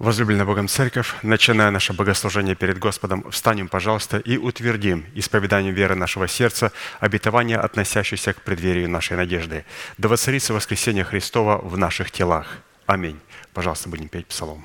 Возлюбленная Богом Церковь, начиная наше богослужение перед Господом, встанем, пожалуйста, и утвердим исповеданием веры нашего сердца обетование, относящееся к преддверию нашей надежды. Да воцарится воскресение Христова в наших телах. Аминь. Пожалуйста, будем петь псалом.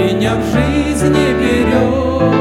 меня в жизни берет.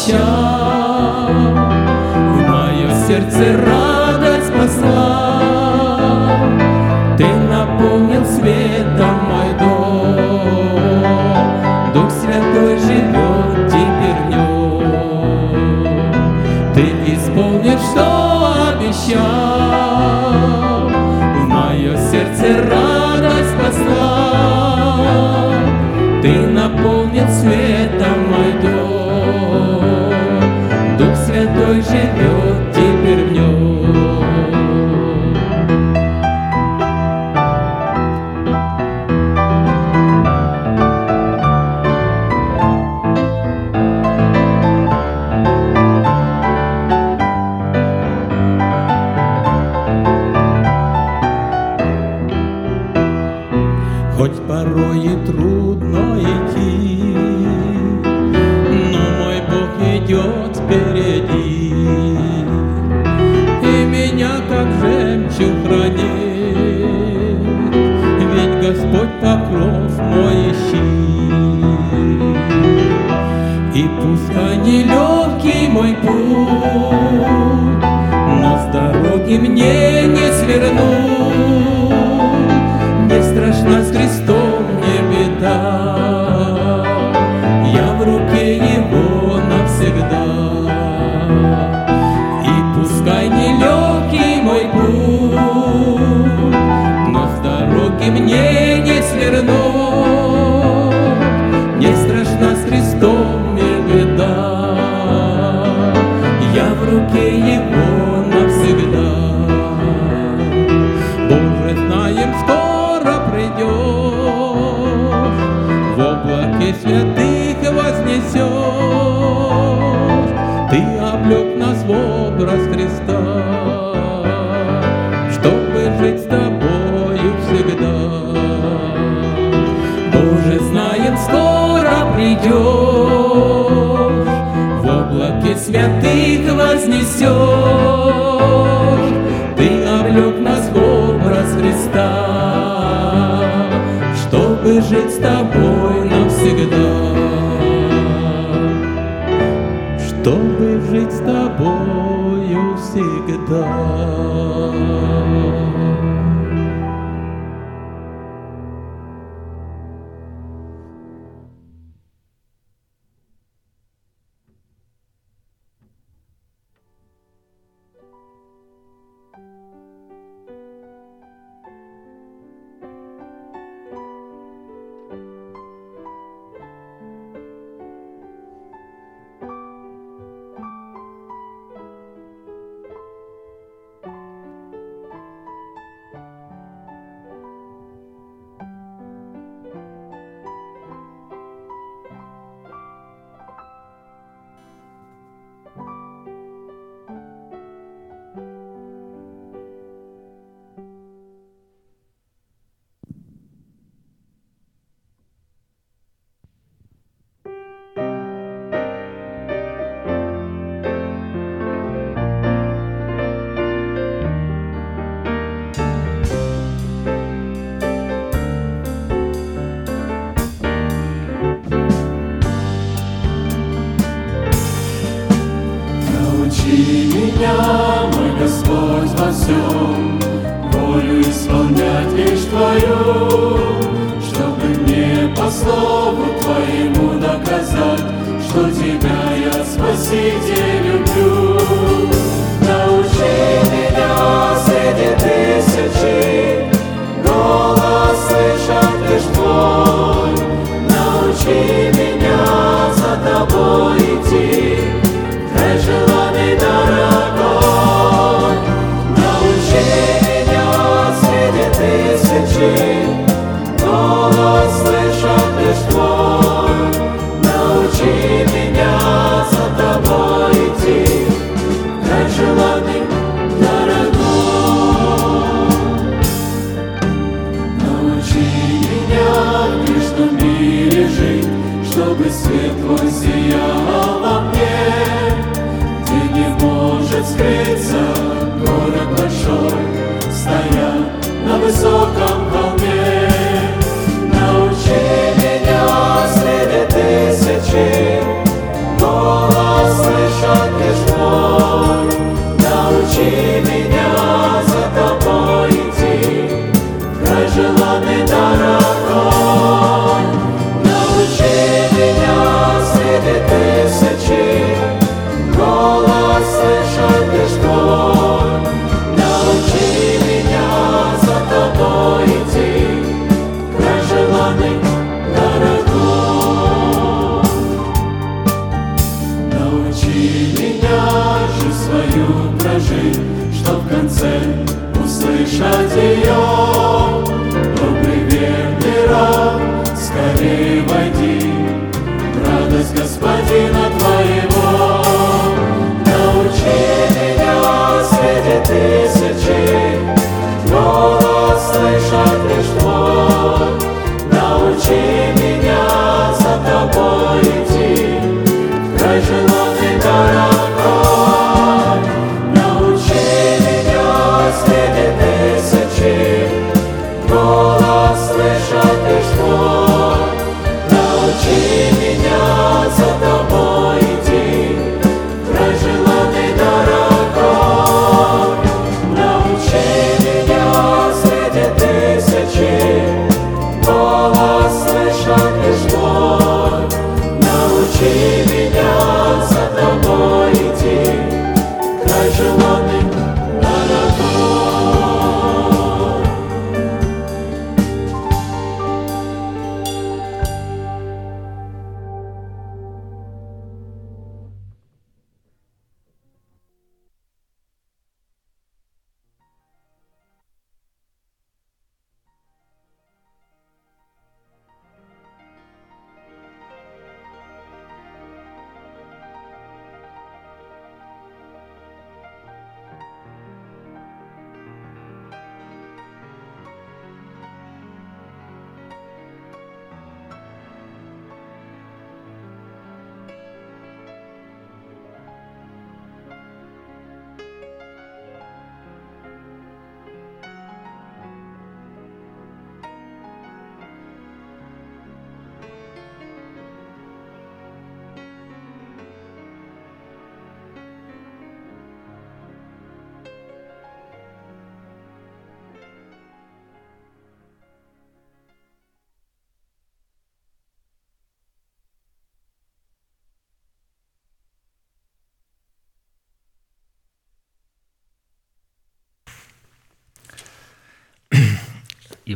овощам. В мое сердце радость послал. Чтобы жить с тобой навсегда.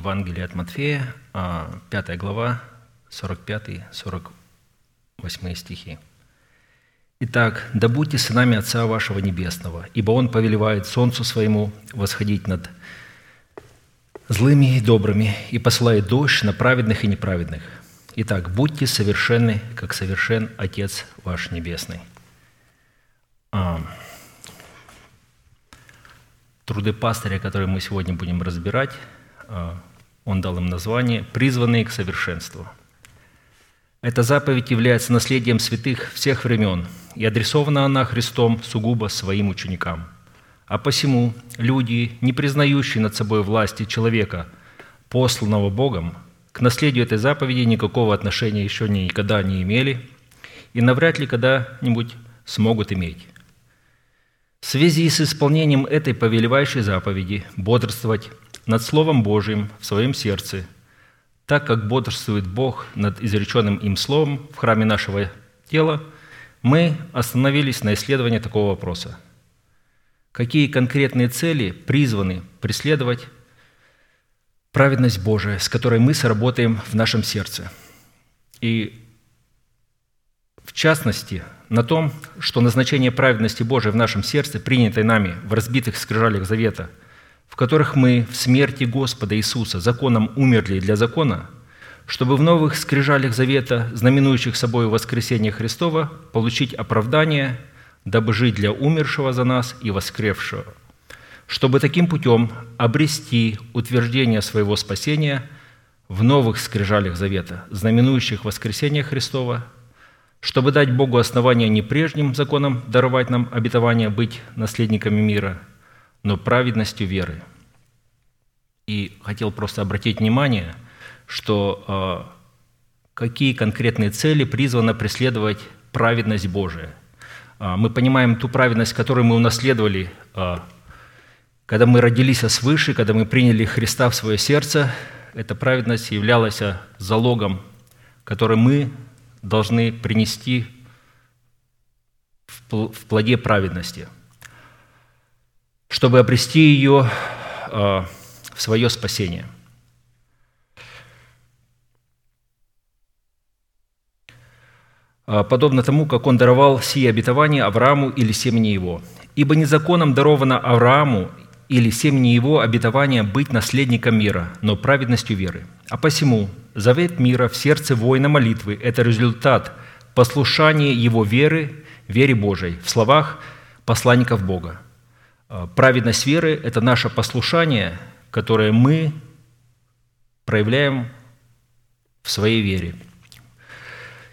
Евангелие от Матфея, 5 глава, 45-48 стихи. «Итак, да будьте сынами Отца вашего Небесного, ибо Он повелевает солнцу своему восходить над злыми и добрыми, и посылает дождь на праведных и неправедных. Итак, будьте совершенны, как совершен Отец ваш Небесный». А, Труды пастыря, которые мы сегодня будем разбирать, а, он дал им название «Призванные к совершенству». Эта заповедь является наследием святых всех времен, и адресована она Христом сугубо своим ученикам. А посему люди, не признающие над собой власти человека, посланного Богом, к наследию этой заповеди никакого отношения еще никогда не имели и навряд ли когда-нибудь смогут иметь. В связи с исполнением этой повелевающей заповеди бодрствовать над Словом Божьим в своем сердце, так как бодрствует Бог над изреченным им Словом в храме нашего тела, мы остановились на исследовании такого вопроса. Какие конкретные цели призваны преследовать праведность Божия, с которой мы сработаем в нашем сердце? И в частности, на том, что назначение праведности Божией в нашем сердце, принятой нами в разбитых скрижалях завета – в которых мы в смерти Господа Иисуса законом умерли для закона, чтобы в новых скрижалях завета, знаменующих собой воскресение Христова, получить оправдание, дабы жить для умершего за нас и воскревшего, чтобы таким путем обрести утверждение своего спасения в новых скрижалях завета, знаменующих воскресение Христова, чтобы дать Богу основание не прежним законам даровать нам обетование быть наследниками мира – но праведностью веры. И хотел просто обратить внимание, что э, какие конкретные цели призвано преследовать праведность Божия. Э, мы понимаем ту праведность, которую мы унаследовали, э, когда мы родились свыше, когда мы приняли Христа в свое сердце. Эта праведность являлась залогом, который мы должны принести в плоде праведности – чтобы обрести ее а, в свое спасение. А, подобно тому, как он даровал сие обетование Аврааму или семени его. Ибо незаконом даровано Аврааму или семени его обетование быть наследником мира, но праведностью веры. А посему завет мира в сердце воина молитвы – это результат послушания его веры, вере Божией, в словах посланников Бога. А, праведность веры – это наше послушание, которое мы проявляем в своей вере.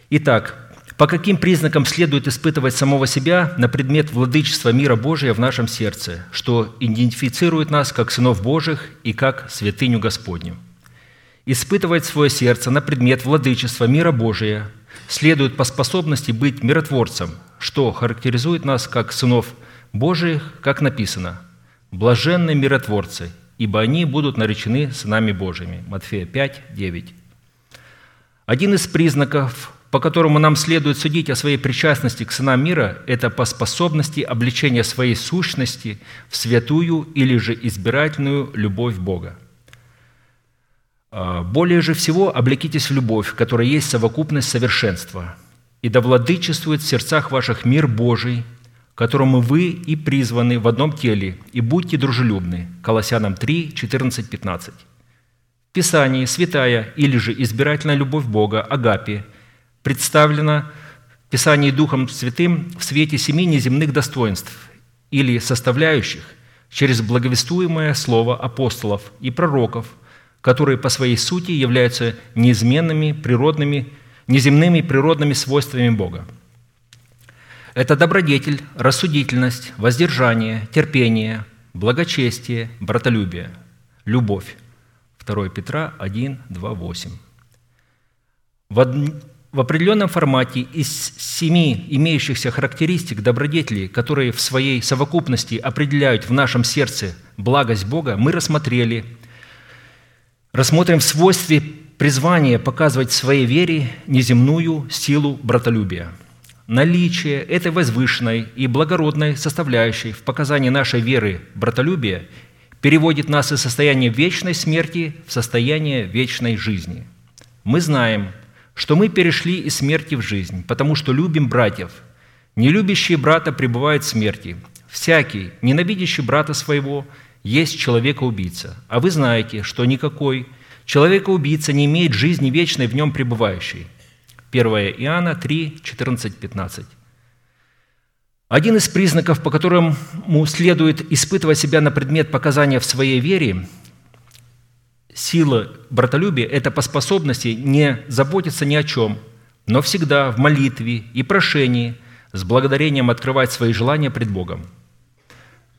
Итак, по каким признакам следует испытывать самого себя на предмет владычества мира Божия в нашем сердце, что идентифицирует нас как сынов Божьих и как святыню Господню? Испытывать свое сердце на предмет владычества мира Божия следует по способности быть миротворцем, что характеризует нас как сынов Божиих, как написано, «Блаженны миротворцы, ибо они будут наречены сынами Божьими». Матфея 5, 9. Один из признаков по которому нам следует судить о своей причастности к сынам мира, это по способности обличения своей сущности в святую или же избирательную любовь Бога. А, более же всего облекитесь в любовь, которая есть совокупность совершенства, и да владычествует в сердцах ваших мир Божий, которому вы и призваны в одном теле, и будьте дружелюбны. Колоссянам 3, 14, 15. В Писании святая или же избирательная любовь Бога, Агапи, представлена в Писании Духом Святым в свете семи неземных достоинств или составляющих через благовествуемое слово апостолов и пророков – которые по своей сути являются неизменными природными, неземными природными свойствами Бога. Это добродетель, рассудительность, воздержание, терпение, благочестие, братолюбие, любовь. 2 Петра 1, 2, 8. В, в определенном формате из семи имеющихся характеристик добродетелей, которые в своей совокупности определяют в нашем сердце благость Бога, мы рассмотрели – рассмотрим в свойстве призвания показывать своей вере неземную силу братолюбия. Наличие этой возвышенной и благородной составляющей в показании нашей веры братолюбия переводит нас из состояния вечной смерти в состояние вечной жизни. Мы знаем, что мы перешли из смерти в жизнь, потому что любим братьев. Нелюбящие брата пребывают в смерти. Всякий, ненавидящий брата своего, есть человека-убийца, а вы знаете, что никакой человека-убийца не имеет жизни вечной в нем пребывающей. 1 Иоанна 3, 14, 15. Один из признаков, по которым следует испытывать себя на предмет показания в своей вере, сила братолюбия – это по способности не заботиться ни о чем, но всегда в молитве и прошении с благодарением открывать свои желания пред Богом –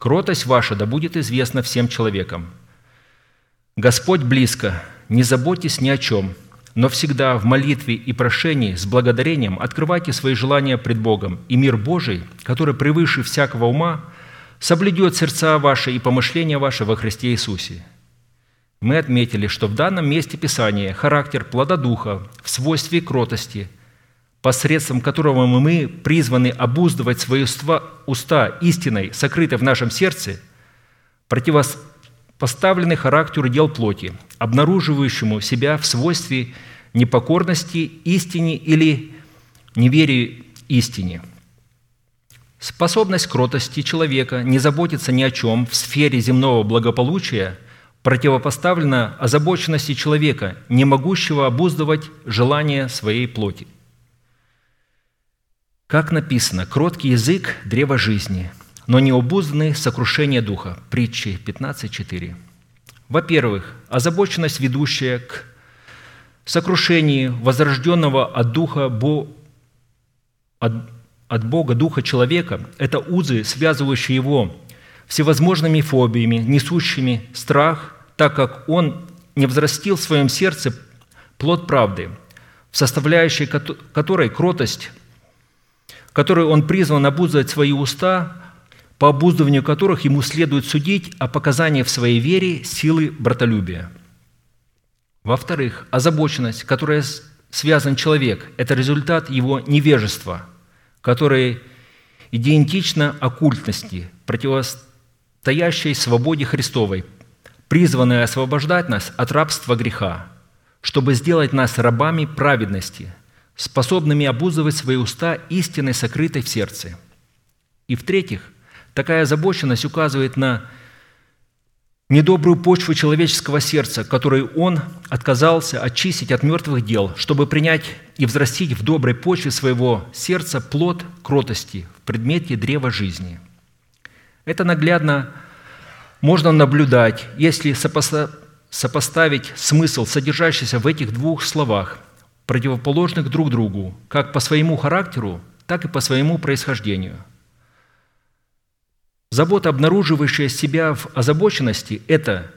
Кротость ваша да будет известна всем человекам. Господь близко, не заботьтесь ни о чем, но всегда в молитве и прошении с благодарением открывайте свои желания пред Богом, и мир Божий, который превыше всякого ума, соблюдет сердца ваши и помышления ваши во Христе Иисусе. Мы отметили, что в данном месте Писания характер плода Духа в свойстве кротости – посредством которого мы призваны обуздывать свои уста истиной, сокрытой в нашем сердце, противопоставлены характеру дел плоти, обнаруживающему себя в свойстве непокорности истине или неверию истине. Способность кротости человека не заботиться ни о чем в сфере земного благополучия противопоставлена озабоченности человека, не могущего обуздывать желания своей плоти – как написано, кроткий язык – древо жизни, но необузданный – сокрушение духа. Притчи 15.4. Во-первых, озабоченность, ведущая к сокрушению возрожденного от духа Бо... от, от Бога духа человека – это узы, связывающие его всевозможными фобиями, несущими страх, так как он не взрастил в своем сердце плод правды, в составляющей которой кротость – которой он призван обуздывать свои уста, по обуздыванию которых ему следует судить о показании в своей вере силы братолюбия. Во-вторых, озабоченность, которая связан человек, это результат его невежества, которое идентично оккультности, противостоящей свободе Христовой, призванной освобождать нас от рабства греха, чтобы сделать нас рабами праведности – способными обузывать свои уста истиной, сокрытой в сердце. И в-третьих, такая озабоченность указывает на недобрую почву человеческого сердца, которую он отказался очистить от мертвых дел, чтобы принять и взрастить в доброй почве своего сердца плод кротости в предмете древа жизни. Это наглядно можно наблюдать, если сопоставить смысл, содержащийся в этих двух словах – противоположных друг другу, как по своему характеру, так и по своему происхождению. Забота, обнаруживающая себя в озабоченности, это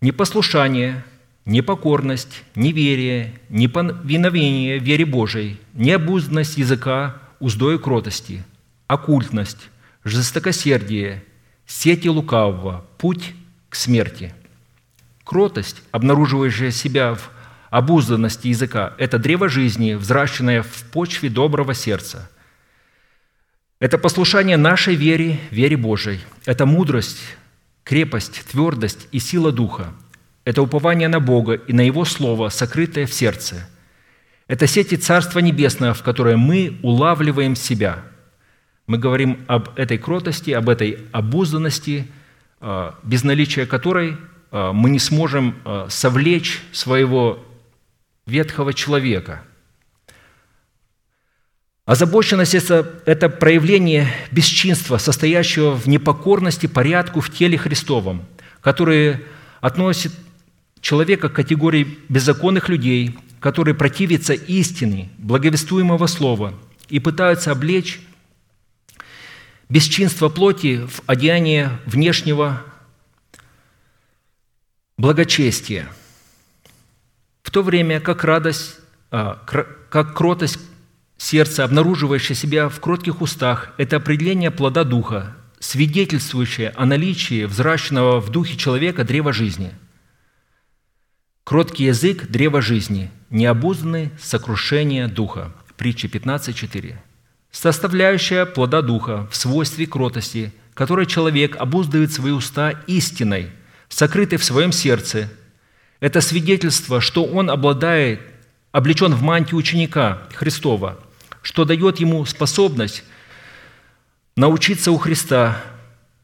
непослушание, непокорность, неверие, неповиновение вере Божией, необузданность языка, уздой кротости, оккультность, жестокосердие, сети лукавого, путь к смерти. Кротость, обнаруживающая себя в обузданности языка – это древо жизни, взращенное в почве доброго сердца. Это послушание нашей вере, вере Божией. Это мудрость, крепость, твердость и сила Духа. Это упование на Бога и на Его Слово, сокрытое в сердце. Это сети Царства Небесного, в которое мы улавливаем себя. Мы говорим об этой кротости, об этой обузданности, а, без наличия которой а, мы не сможем а, совлечь своего ветхого человека. Озабоченность – это проявление бесчинства, состоящего в непокорности порядку в теле Христовом, который относит человека к категории беззаконных людей, которые противятся истине, благовествуемого слова и пытаются облечь бесчинство плоти в одеяние внешнего благочестия – в то время как радость, а, как кротость сердца, обнаруживающая себя в кротких устах, это определение плода Духа, свидетельствующее о наличии взращенного в духе человека древа жизни. Кроткий язык – древо жизни, необузданный – сокрушение Духа. Притча 15.4. Составляющая плода Духа в свойстве кротости, которой человек обуздывает свои уста истиной, сокрытой в своем сердце – это свидетельство, что он обладает, облечен в мантию ученика Христова, что дает ему способность научиться у Христа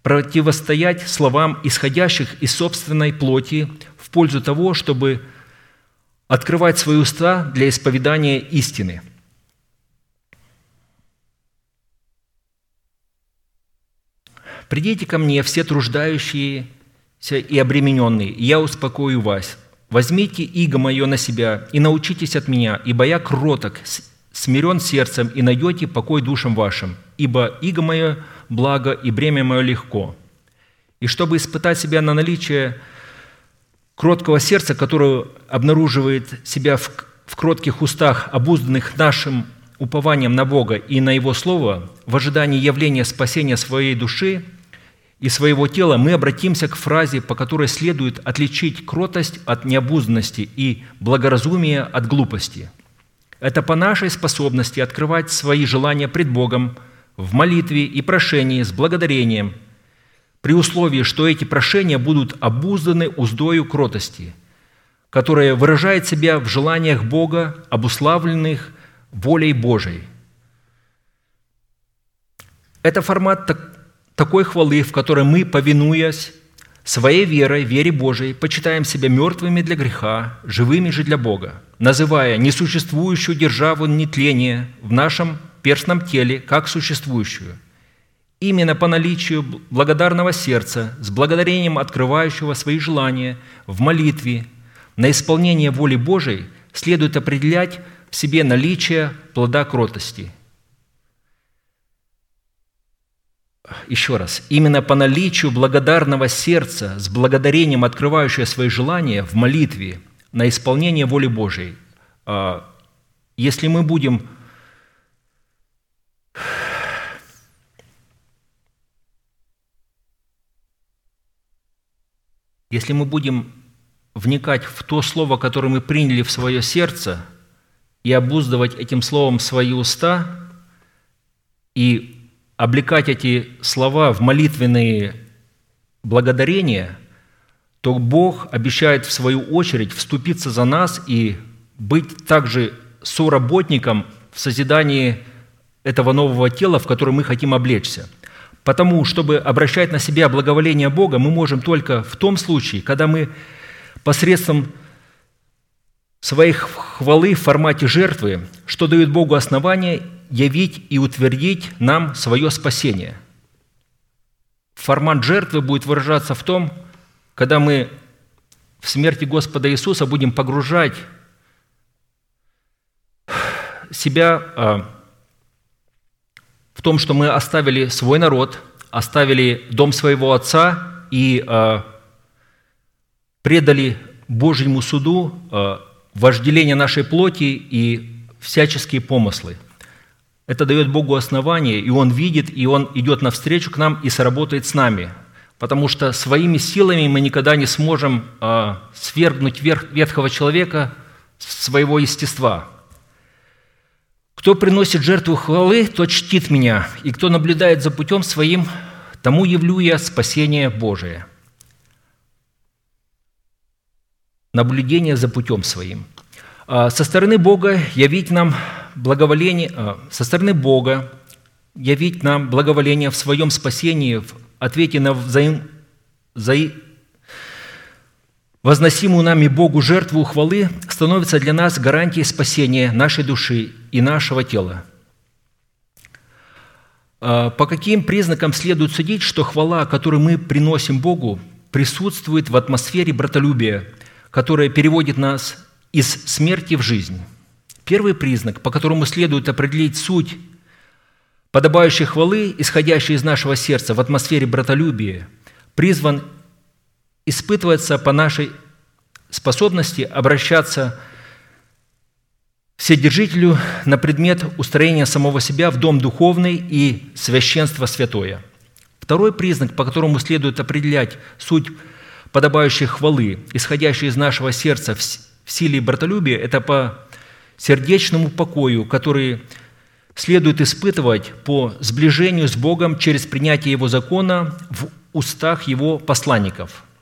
противостоять словам, исходящих из собственной плоти, в пользу того, чтобы открывать свои уста для исповедания истины. «Придите ко мне, все труждающиеся и обремененные, и я успокою вас. Возьмите иго мое на себя и научитесь от меня, ибо я кроток, смирен сердцем, и найдете покой душам вашим, ибо иго мое благо, и бремя мое легко». И чтобы испытать себя на наличие кроткого сердца, которое обнаруживает себя в, в кротких устах, обузданных нашим упованием на Бога и на Его Слово, в ожидании явления спасения своей души – и своего тела, мы обратимся к фразе, по которой следует отличить кротость от необузданности и благоразумие от глупости. Это по нашей способности открывать свои желания пред Богом в молитве и прошении с благодарением, при условии, что эти прошения будут обузданы уздою кротости, которая выражает себя в желаниях Бога, обуславленных волей Божией. Это формат такой хвалы, в которой мы, повинуясь своей верой, вере Божией, почитаем себя мертвыми для греха, живыми же для Бога, называя несуществующую державу нетления в нашем перстном теле как существующую. Именно по наличию благодарного сердца, с благодарением открывающего свои желания в молитве, на исполнение воли Божией следует определять в себе наличие плода кротости – еще раз, именно по наличию благодарного сердца, с благодарением открывающее свои желания в молитве на исполнение воли Божией, а, если мы будем если мы будем вникать в то слово, которое мы приняли в свое сердце, и обуздывать этим словом свои уста, и облекать эти слова в молитвенные благодарения, то Бог обещает в свою очередь вступиться за нас и быть также соработником в созидании этого нового тела, в которое мы хотим облечься. Потому, чтобы обращать на себя благоволение Бога, мы можем только в том случае, когда мы посредством своей хвалы в формате жертвы, что дает Богу основание явить и утвердить нам свое спасение. Формат жертвы будет выражаться в том, когда мы в смерти Господа Иисуса будем погружать себя а, в том, что мы оставили свой народ, оставили дом своего отца и а, предали Божьему суду а, вожделение нашей плоти и всяческие помыслы – это дает Богу основание, и Он видит, и Он идет навстречу к нам и сработает с нами. Потому что своими силами мы никогда не сможем э, свергнуть верх, ветхого человека своего естества. Кто приносит жертву хвалы, тот чтит меня, и кто наблюдает за путем своим, тому явлю я спасение Божие. Наблюдение за путем своим. А со стороны Бога явить нам благоволение, а, со стороны Бога явить нам благоволение в своем спасении в ответе на взаим, взаим, возносимую нами Богу жертву хвалы становится для нас гарантией спасения нашей души и нашего тела. А, по каким признакам следует судить, что хвала, которую мы приносим Богу, присутствует в атмосфере братолюбия, которая переводит нас из смерти в жизнь? Первый признак, по которому следует определить суть подобающей хвалы, исходящей из нашего сердца в атмосфере братолюбия, призван испытываться по нашей способности обращаться Вседержителю на предмет устроения самого себя в дом духовный и священство святое. Второй признак, по которому следует определять суть подобающей хвалы, исходящей из нашего сердца в силе братолюбия, это по сердечному покою, который следует испытывать по сближению с Богом через принятие Его закона в устах Его посланников –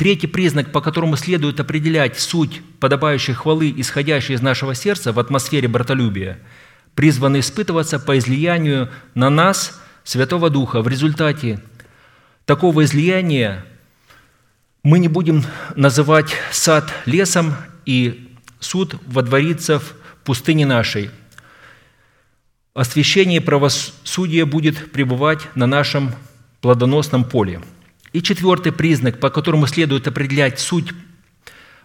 Третий признак, по которому следует определять суть подобающей хвалы, исходящей из нашего сердца в атмосфере братолюбия, призваны испытываться по излиянию на нас Святого Духа. В результате такого излияния мы не будем называть сад лесом, и суд водворится в пустыне нашей. Освящение и правосудие будет пребывать на нашем плодоносном поле – и четвертый признак, по которому следует определять суть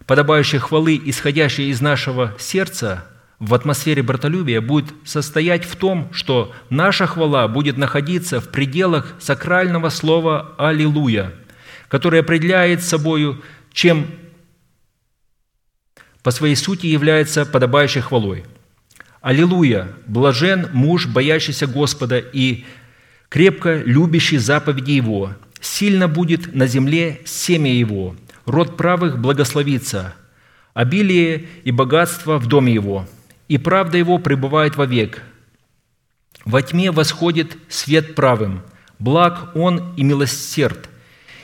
подобающей хвалы, исходящей из нашего сердца в атмосфере братолюбия, будет состоять в том, что наша хвала будет находиться в пределах сакрального слова «Аллилуйя», которое определяет собою, чем по своей сути является подобающей хвалой. Аллилуйя! Блажен муж, боящийся Господа и крепко любящий заповеди Его, Сильно будет на земле семя его, род правых благословится, обилие и богатство в доме его, и правда его пребывает вовек. Во тьме восходит свет правым, благ он и милосерд,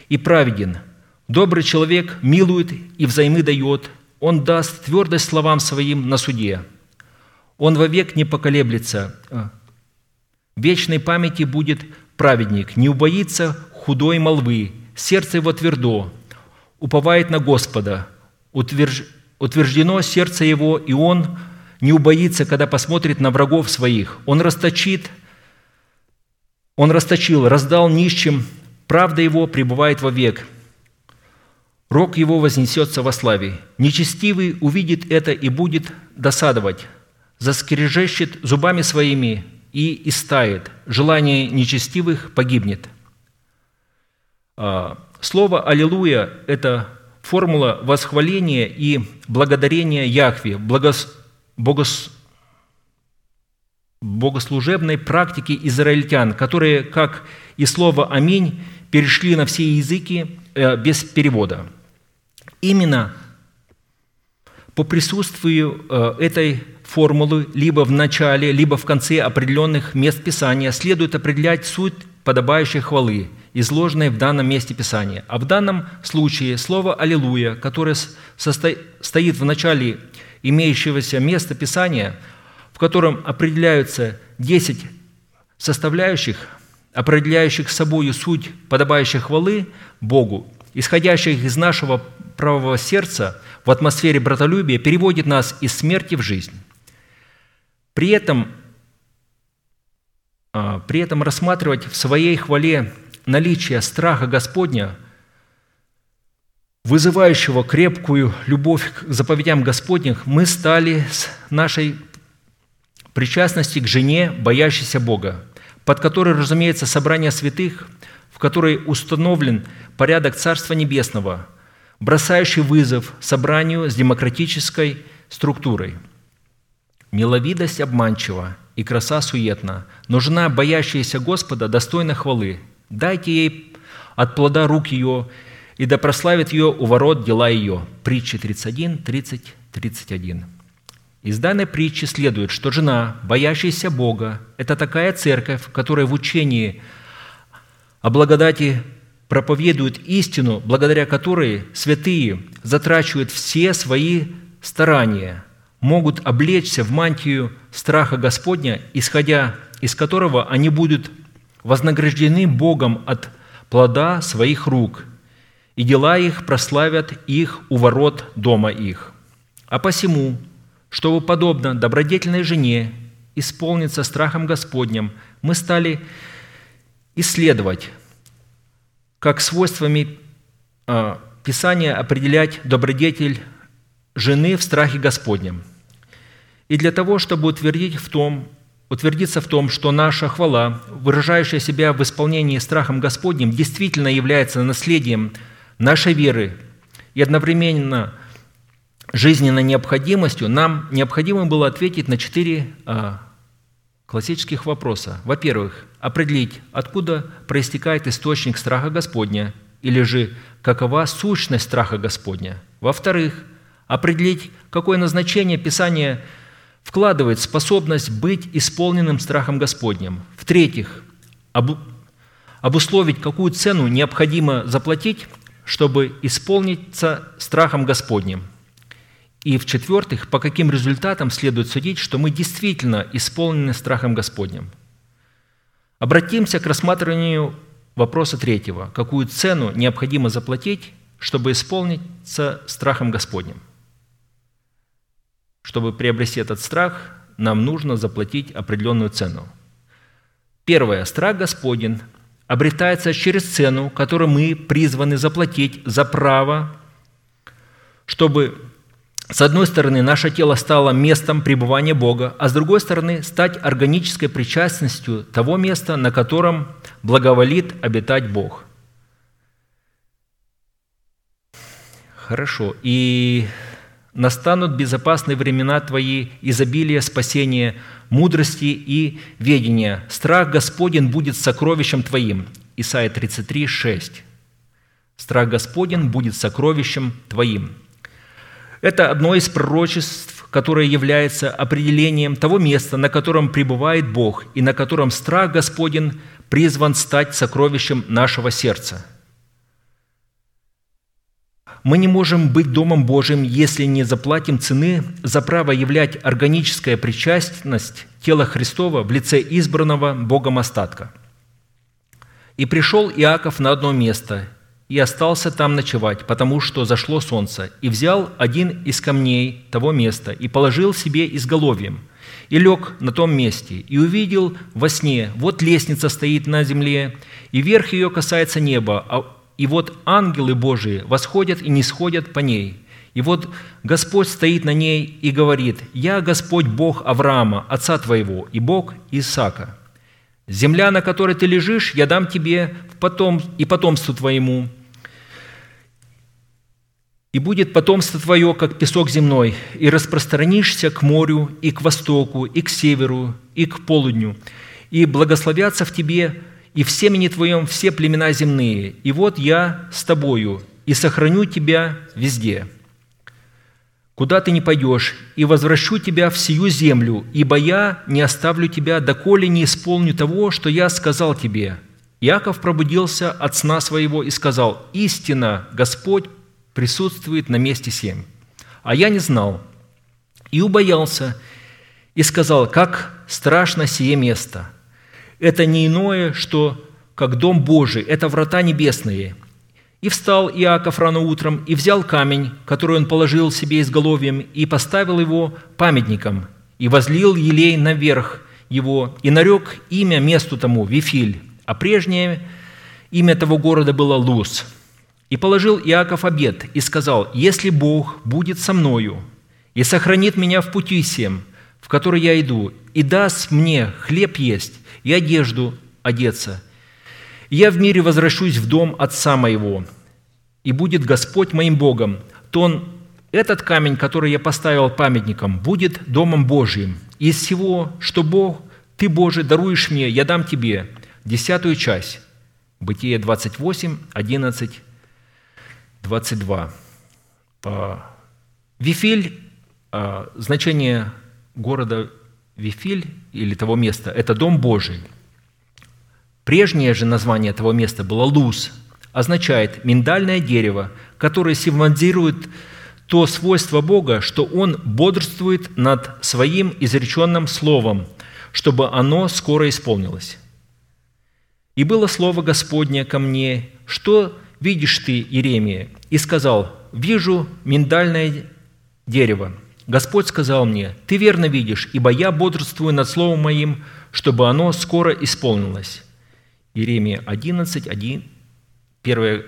и праведен. Добрый человек милует и взаймы дает, он даст твердость словам своим на суде. Он вовек не поколеблется, в вечной памяти будет праведник, не убоится худой молвы, сердце его твердо, уповает на Господа, утверж... утверждено сердце его, и он не убоится, когда посмотрит на врагов своих. Он расточит, он расточил, раздал нищим, правда его пребывает вовек. Рок его вознесется во славе. Нечестивый увидит это и будет досадовать, заскрежещет зубами своими и истает. Желание нечестивых погибнет – а, слово «Аллилуйя» – это формула восхваления и благодарения Яхве, благос... богос... богослужебной практики израильтян, которые, как и слово «Аминь», перешли на все языки э, без перевода. Именно по присутствию э, этой формулы либо в начале, либо в конце определенных мест Писания следует определять суть подобающей хвалы – изложенной в данном месте Писания. А в данном случае слово «Аллилуйя», которое стоит в начале имеющегося места Писания, в котором определяются 10 составляющих, определяющих собою суть подобающей хвалы Богу, исходящих из нашего правого сердца в атмосфере братолюбия, переводит нас из смерти в жизнь. При этом, а, при этом рассматривать в своей хвале наличия страха Господня, вызывающего крепкую любовь к заповедям Господних, мы стали с нашей причастности к жене, боящейся Бога, под которой, разумеется, собрание святых, в которой установлен порядок Царства Небесного, бросающий вызов собранию с демократической структурой. Миловидость обманчива и краса суетна, но жена, боящаяся Господа, достойна хвалы – Дайте ей от плода рук ее, и да прославит ее у ворот дела ее». Притча 31, 30, 31. Из данной притчи следует, что жена, боящаяся Бога, это такая церковь, которая в учении о благодати проповедует истину, благодаря которой святые затрачивают все свои старания, могут облечься в мантию страха Господня, исходя из которого они будут вознаграждены Богом от плода своих рук, и дела их прославят их у ворот дома их. А посему – чтобы, подобно добродетельной жене, исполниться страхом Господним, мы стали исследовать, как свойствами а, Писания определять добродетель жены в страхе Господнем. И для того, чтобы утвердить в том, утвердиться в том, что наша хвала, выражающая себя в исполнении страхом Господним, действительно является наследием нашей веры и одновременно жизненной необходимостью, нам необходимо было ответить на четыре а, классических вопроса. Во-первых, определить, откуда проистекает источник страха Господня, или же какова сущность страха Господня. Во-вторых, определить, какое назначение Писание вкладывает способность быть исполненным страхом Господним. В-третьих, обусловить, какую цену необходимо заплатить, чтобы исполниться страхом Господним. И в-четвертых, по каким результатам следует судить, что мы действительно исполнены страхом Господним. Обратимся к рассматриванию вопроса третьего. Какую цену необходимо заплатить, чтобы исполниться страхом Господним? Чтобы приобрести этот страх, нам нужно заплатить определенную цену. Первое. Страх Господень обретается через цену, которую мы призваны заплатить за право, чтобы с одной стороны, наше тело стало местом пребывания Бога, а с другой стороны, стать органической причастностью того места, на котором благоволит обитать Бог. Хорошо. И настанут безопасные времена Твои, изобилие спасения, мудрости и ведения. Страх Господень будет сокровищем Твоим. Исайя 33, 6. Страх Господень будет сокровищем Твоим. Это одно из пророчеств, которое является определением того места, на котором пребывает Бог и на котором страх Господень призван стать сокровищем нашего сердца. Мы не можем быть Домом Божьим, если не заплатим цены за право являть органическая причастность тела Христова в лице избранного Богом остатка. «И пришел Иаков на одно место, и остался там ночевать, потому что зашло солнце, и взял один из камней того места и положил себе изголовьем, и лег на том месте, и увидел во сне, вот лестница стоит на земле, и верх ее касается неба, а, и вот ангелы Божии восходят и не сходят по ней. И вот Господь стоит на ней и говорит, «Я Господь Бог Авраама, отца твоего, и Бог Исаака. Земля, на которой ты лежишь, я дам тебе потом, и потомству твоему, и будет потомство твое, как песок земной, и распространишься к морю, и к востоку, и к северу, и к полудню, и благословятся в тебе и в семени твоем все племена земные. И вот я с тобою, и сохраню тебя везде, куда ты не пойдешь, и возвращу тебя в сию землю, ибо я не оставлю тебя, доколе не исполню того, что я сказал тебе». Иаков пробудился от сна своего и сказал, «Истина, Господь присутствует на месте семь. А я не знал, и убоялся, и сказал, как страшно сие место. Это не иное, что как дом Божий, это врата небесные. И встал Иаков рано утром, и взял камень, который он положил себе изголовьем, и поставил его памятником, и возлил елей наверх его, и нарек имя месту тому Вифиль, а прежнее имя того города было Луз – и положил Иаков обед и сказал, «Если Бог будет со мною и сохранит меня в пути всем, в который я иду, и даст мне хлеб есть и одежду одеться, я в мире возвращусь в дом отца моего, и будет Господь моим Богом, то он, этот камень, который я поставил памятником, будет домом Божьим. И из всего, что Бог, Ты, Боже, даруешь мне, я дам Тебе десятую часть». Бытие 28, 11, 22. А, Вифиль а, значение города Вифиль или того места – это Дом Божий. Прежнее же название этого места было Луз, означает миндальное дерево, которое символизирует то свойство Бога, что Он бодрствует над Своим изреченным Словом, чтобы оно скоро исполнилось. «И было слово Господне ко мне, что видишь ты, Иеремия?» И сказал, «Вижу миндальное дерево». Господь сказал мне, «Ты верно видишь, ибо я бодрствую над словом моим, чтобы оно скоро исполнилось». Иеремия 11, 1, 1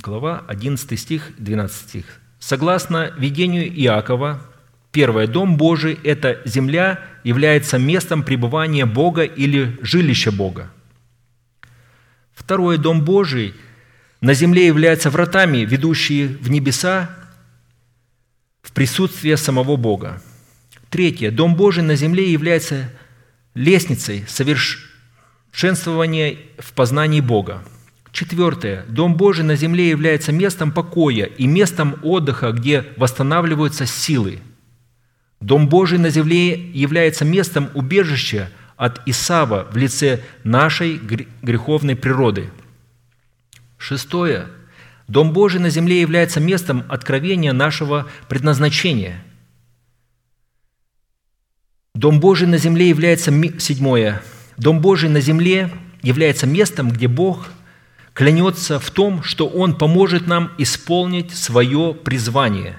глава, 11 стих, 12 стих. Согласно видению Иакова, первое, Дом Божий – это земля, является местом пребывания Бога или жилища Бога. Второе, Дом Божий на земле является вратами, ведущие в небеса в присутствие самого Бога. Третье, Дом Божий на земле является лестницей совершенствования в познании Бога. Четвертое. Дом Божий на земле является местом покоя и местом отдыха, где восстанавливаются силы. Дом Божий на земле является местом убежища от Исава в лице нашей греховной природы. Шестое. Дом Божий на земле является местом откровения нашего предназначения. Дом Божий на земле является, седьмое, Дом Божий на земле является местом, где Бог – клянется в том, что Он поможет нам исполнить свое призвание.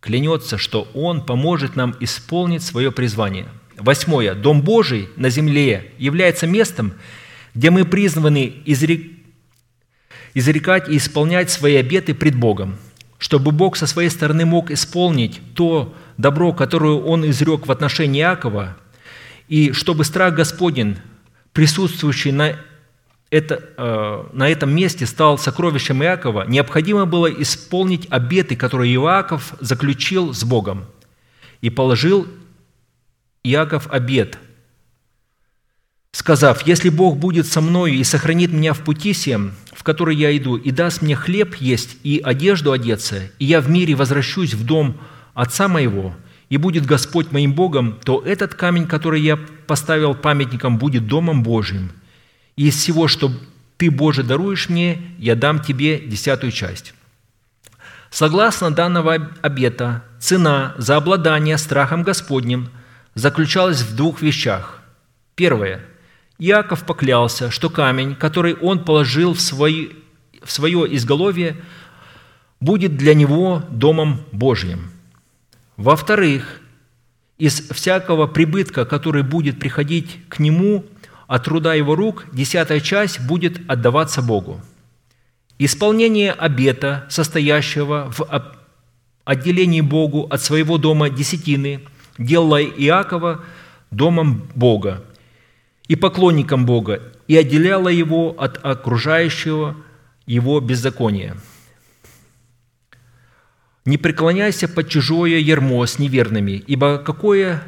Клянется, что Он поможет нам исполнить свое призвание. Восьмое. Дом Божий на земле является местом, где мы призваны изрекать и исполнять свои обеты пред Богом, чтобы Бог со своей стороны мог исполнить то добро, которое Он изрек в отношении Иакова, и чтобы страх Господень, присутствующий на это, э, на этом месте стал сокровищем Иакова, необходимо было исполнить обеты, которые Иаков заключил с Богом. И положил Иаков обет, сказав, «Если Бог будет со мною и сохранит меня в пути сем, в который я иду, и даст мне хлеб есть и одежду одеться, и я в мире возвращусь в дом отца моего, и будет Господь моим Богом, то этот камень, который я поставил памятником, будет домом Божьим, и из всего, что Ты, Боже, даруешь мне, я дам Тебе десятую часть». Согласно данного обета, цена за обладание страхом Господним заключалась в двух вещах. Первое. Иаков поклялся, что камень, который он положил в, свои, в свое изголовье, будет для него домом Божьим. Во-вторых, из всякого прибытка, который будет приходить к нему – от труда его рук десятая часть будет отдаваться Богу. Исполнение обета, состоящего в отделении Богу от своего дома десятины, делало Иакова домом Бога и поклонником Бога, и отделяло его от окружающего его беззакония. Не преклоняйся под чужое ермо с неверными, ибо какое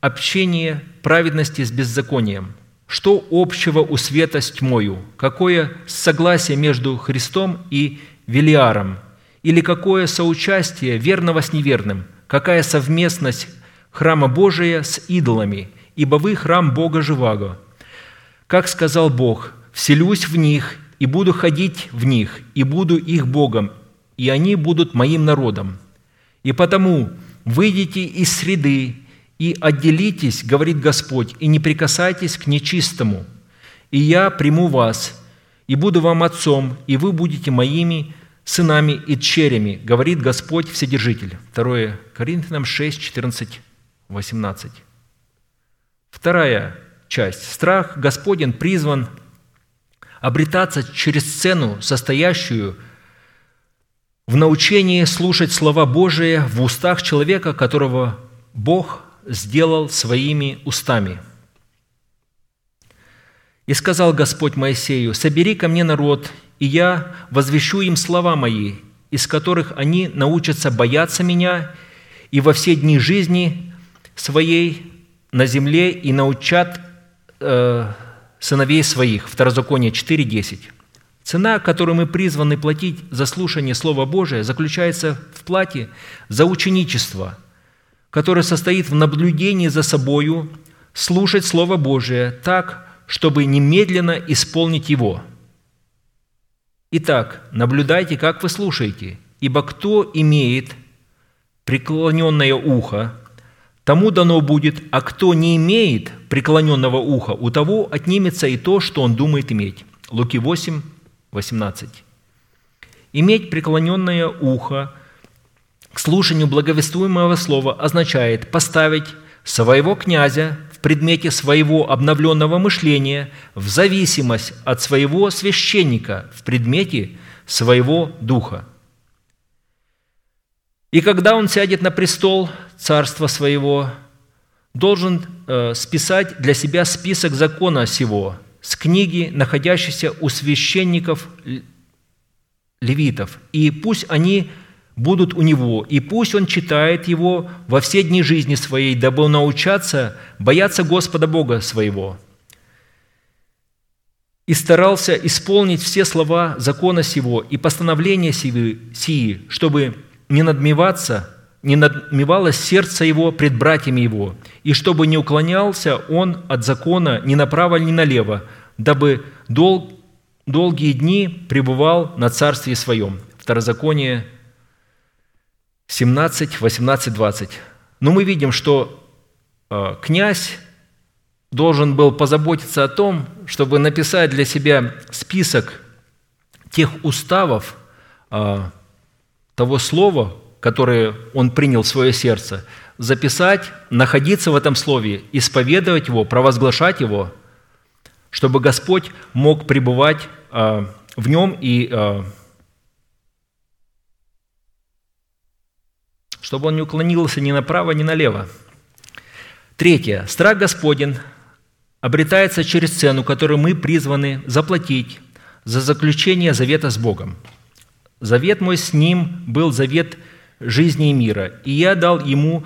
общение праведности с беззаконием – что общего у света с тьмою? Какое согласие между Христом и Велиаром? Или какое соучастие верного с неверным? Какая совместность храма Божия с идолами? Ибо вы храм Бога живаго. Как сказал Бог, «Вселюсь в них, и буду ходить в них, и буду их Богом, и они будут моим народом. И потому выйдите из среды, и отделитесь, говорит Господь, и не прикасайтесь к нечистому, и я приму вас, и буду вам отцом, и вы будете моими сынами и черями, говорит Господь Вседержитель. 2 Коринфянам 6, 14, 18. Вторая часть. Страх Господен призван обретаться через сцену, состоящую в научении слушать слова Божие в устах человека, которого Бог сделал своими устами. И сказал Господь Моисею, «Собери ко мне народ, и я возвещу им слова мои, из которых они научатся бояться меня и во все дни жизни своей на земле и научат э, сыновей своих». Второзаконие 4.10. Цена, которую мы призваны платить за слушание Слова Божия, заключается в плате за ученичество – который состоит в наблюдении за собою, слушать Слово Божие так, чтобы немедленно исполнить его. Итак, наблюдайте, как вы слушаете, ибо кто имеет преклоненное ухо, тому дано будет, а кто не имеет преклоненного уха, у того отнимется и то, что он думает иметь. Луки 8, 18. Иметь преклоненное ухо к слушанию благовествуемого слова означает поставить своего князя в предмете своего обновленного мышления в зависимость от своего священника в предмете своего духа. И когда он сядет на престол царства своего, должен э, списать для себя список закона сего с книги, находящейся у священников левитов, и пусть они будут у него, и пусть он читает его во все дни жизни своей, дабы научаться бояться Господа Бога своего. И старался исполнить все слова закона сего и постановления сии, чтобы не надмеваться, не надмевалось сердце его пред братьями его, и чтобы не уклонялся он от закона ни направо, ни налево, дабы дол, долгие дни пребывал на царстве своем». Второзаконие 17, 18, 20. Но мы видим, что э, князь должен был позаботиться о том, чтобы написать для себя список тех уставов, э, того слова, которое он принял в свое сердце, записать, находиться в этом слове, исповедовать его, провозглашать его, чтобы Господь мог пребывать э, в нем и чтобы он не уклонился ни направо, ни налево. Третье. Страх Господень обретается через цену, которую мы призваны заплатить за заключение завета с Богом. Завет мой с ним был завет жизни и мира, и я дал ему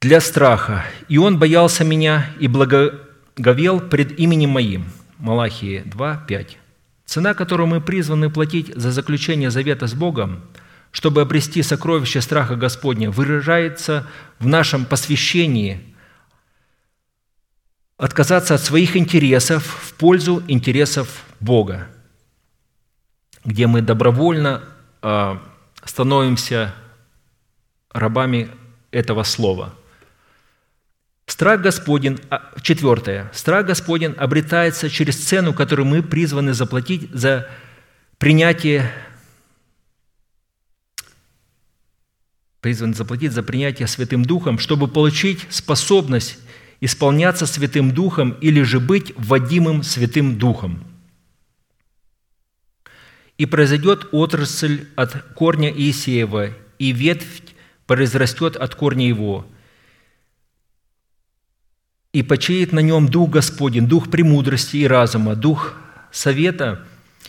для страха, и он боялся меня и благоговел пред именем моим». Малахии 2, 5. Цена, которую мы призваны платить за заключение завета с Богом – чтобы обрести сокровище страха Господня, выражается в нашем посвящении отказаться от своих интересов в пользу интересов Бога, где мы добровольно а, становимся рабами этого слова. Страх Господень, а, четвертое, страх Господень обретается через цену, которую мы призваны заплатить за принятие призван заплатить за принятие Святым Духом, чтобы получить способность исполняться Святым Духом или же быть вводимым Святым Духом. И произойдет отрасль от корня Иисеева, и ветвь произрастет от корня его, и почеет на нем Дух Господень, Дух премудрости и разума, Дух совета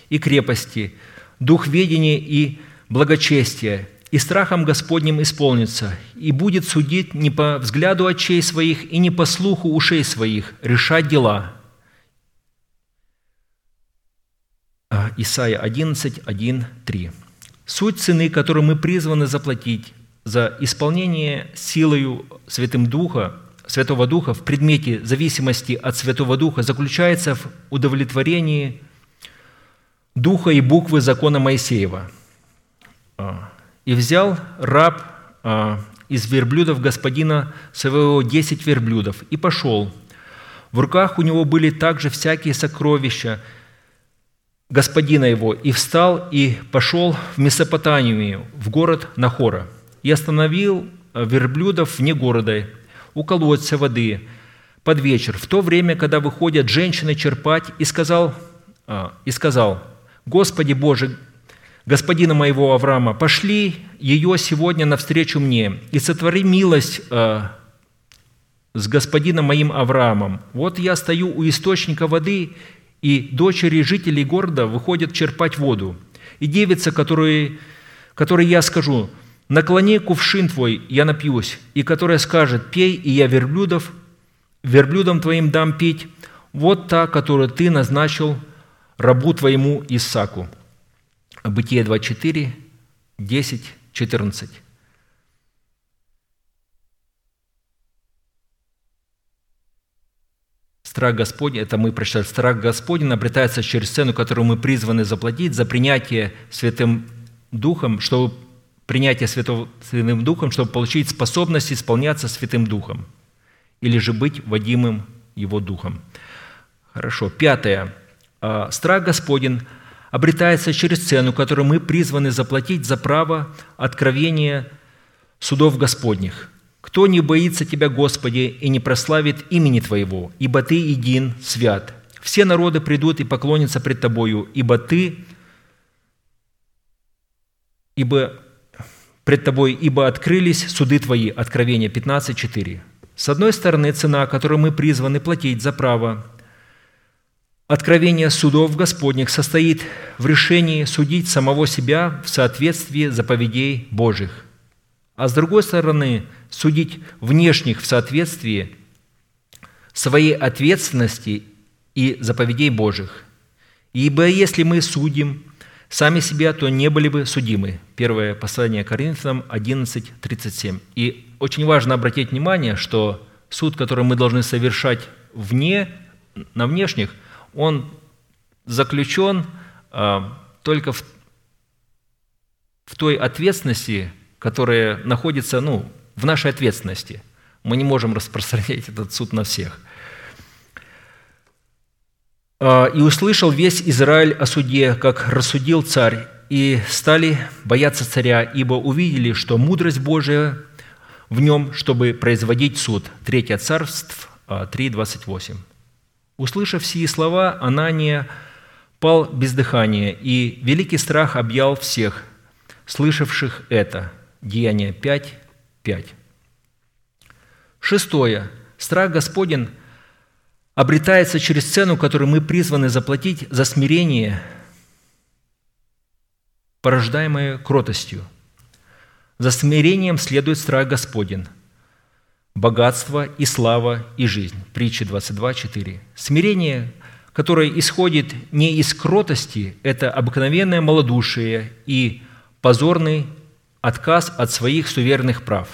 и крепости, Дух ведения и благочестия, и страхом Господним исполнится, и будет судить не по взгляду очей своих и не по слуху ушей своих, решать дела». А, Исайя 11, 1, 3. «Суть цены, которую мы призваны заплатить за исполнение силою Святым Духа, Святого Духа в предмете зависимости от Святого Духа заключается в удовлетворении Духа и буквы закона Моисеева а, – и взял раб а, из верблюдов господина своего десять верблюдов и пошел. В руках у него были также всякие сокровища господина его, и встал и пошел в Месопотамию, в город Нахора, и остановил а, верблюдов вне города, у колодца воды, под вечер, в то время, когда выходят женщины черпать, и сказал, а, и сказал «Господи Боже, господина моего Авраама, пошли ее сегодня навстречу мне и сотвори милость э, с господином моим Авраамом. Вот я стою у источника воды, и дочери жителей города выходят черпать воду. И девица, которой, которой я скажу, наклони кувшин твой, я напьюсь, и которая скажет, пей, и я верблюдов, верблюдом твоим дам пить, вот та, которую ты назначил рабу твоему Исаку. Бытие 24, 10, 14. Страх Господень, это мы прочитали, страх Господень обретается через цену, которую мы призваны заплатить за принятие Святым Духом, чтобы принятие Святого, Святым Духом, чтобы получить способность исполняться Святым Духом или же быть водимым Его Духом. Хорошо. Пятое. А, страх Господень обретается через цену, которую мы призваны заплатить за право откровения судов Господних. Кто не боится Тебя, Господи, и не прославит имени Твоего, ибо Ты един, свят. Все народы придут и поклонятся пред Тобою, ибо Ты, ибо пред Тобой, ибо открылись суды Твои». Откровение 15.4. С одной стороны, цена, которую мы призваны платить за право Откровение судов Господних состоит в решении судить самого себя в соответствии заповедей Божьих, а с другой стороны, судить внешних в соответствии своей ответственности и заповедей Божьих. Ибо если мы судим сами себя, то не были бы судимы. Первое послание Коринфянам 11.37. И очень важно обратить внимание, что суд, который мы должны совершать вне, на внешних – он заключен а, только в, в той ответственности, которая находится ну, в нашей ответственности. Мы не можем распространять этот суд на всех. А, «И услышал весь Израиль о суде, как рассудил царь, и стали бояться царя, ибо увидели, что мудрость Божия в нем, чтобы производить суд». Третье царств 3.28. Услышав сии слова, Анания пал без дыхания, и великий страх объял всех, слышавших это. Деяние 5, 5. Шестое. Страх Господен обретается через цену, которую мы призваны заплатить за смирение, порождаемое кротостью. За смирением следует страх Господен – богатство и слава и жизнь. Притча 22.4. Смирение, которое исходит не из кротости, это обыкновенное малодушие и позорный отказ от своих суверенных прав.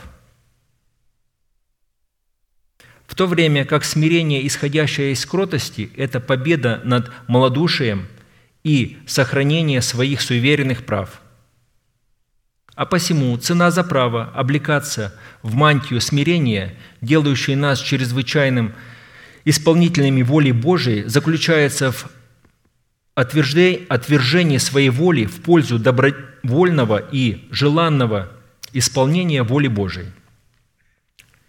В то время как смирение, исходящее из кротости, это победа над малодушием и сохранение своих суверенных прав – а посему цена за право облекаться в мантию смирения, делающую нас чрезвычайным исполнителями воли Божией, заключается в отвержении своей воли в пользу добровольного и желанного исполнения воли Божией.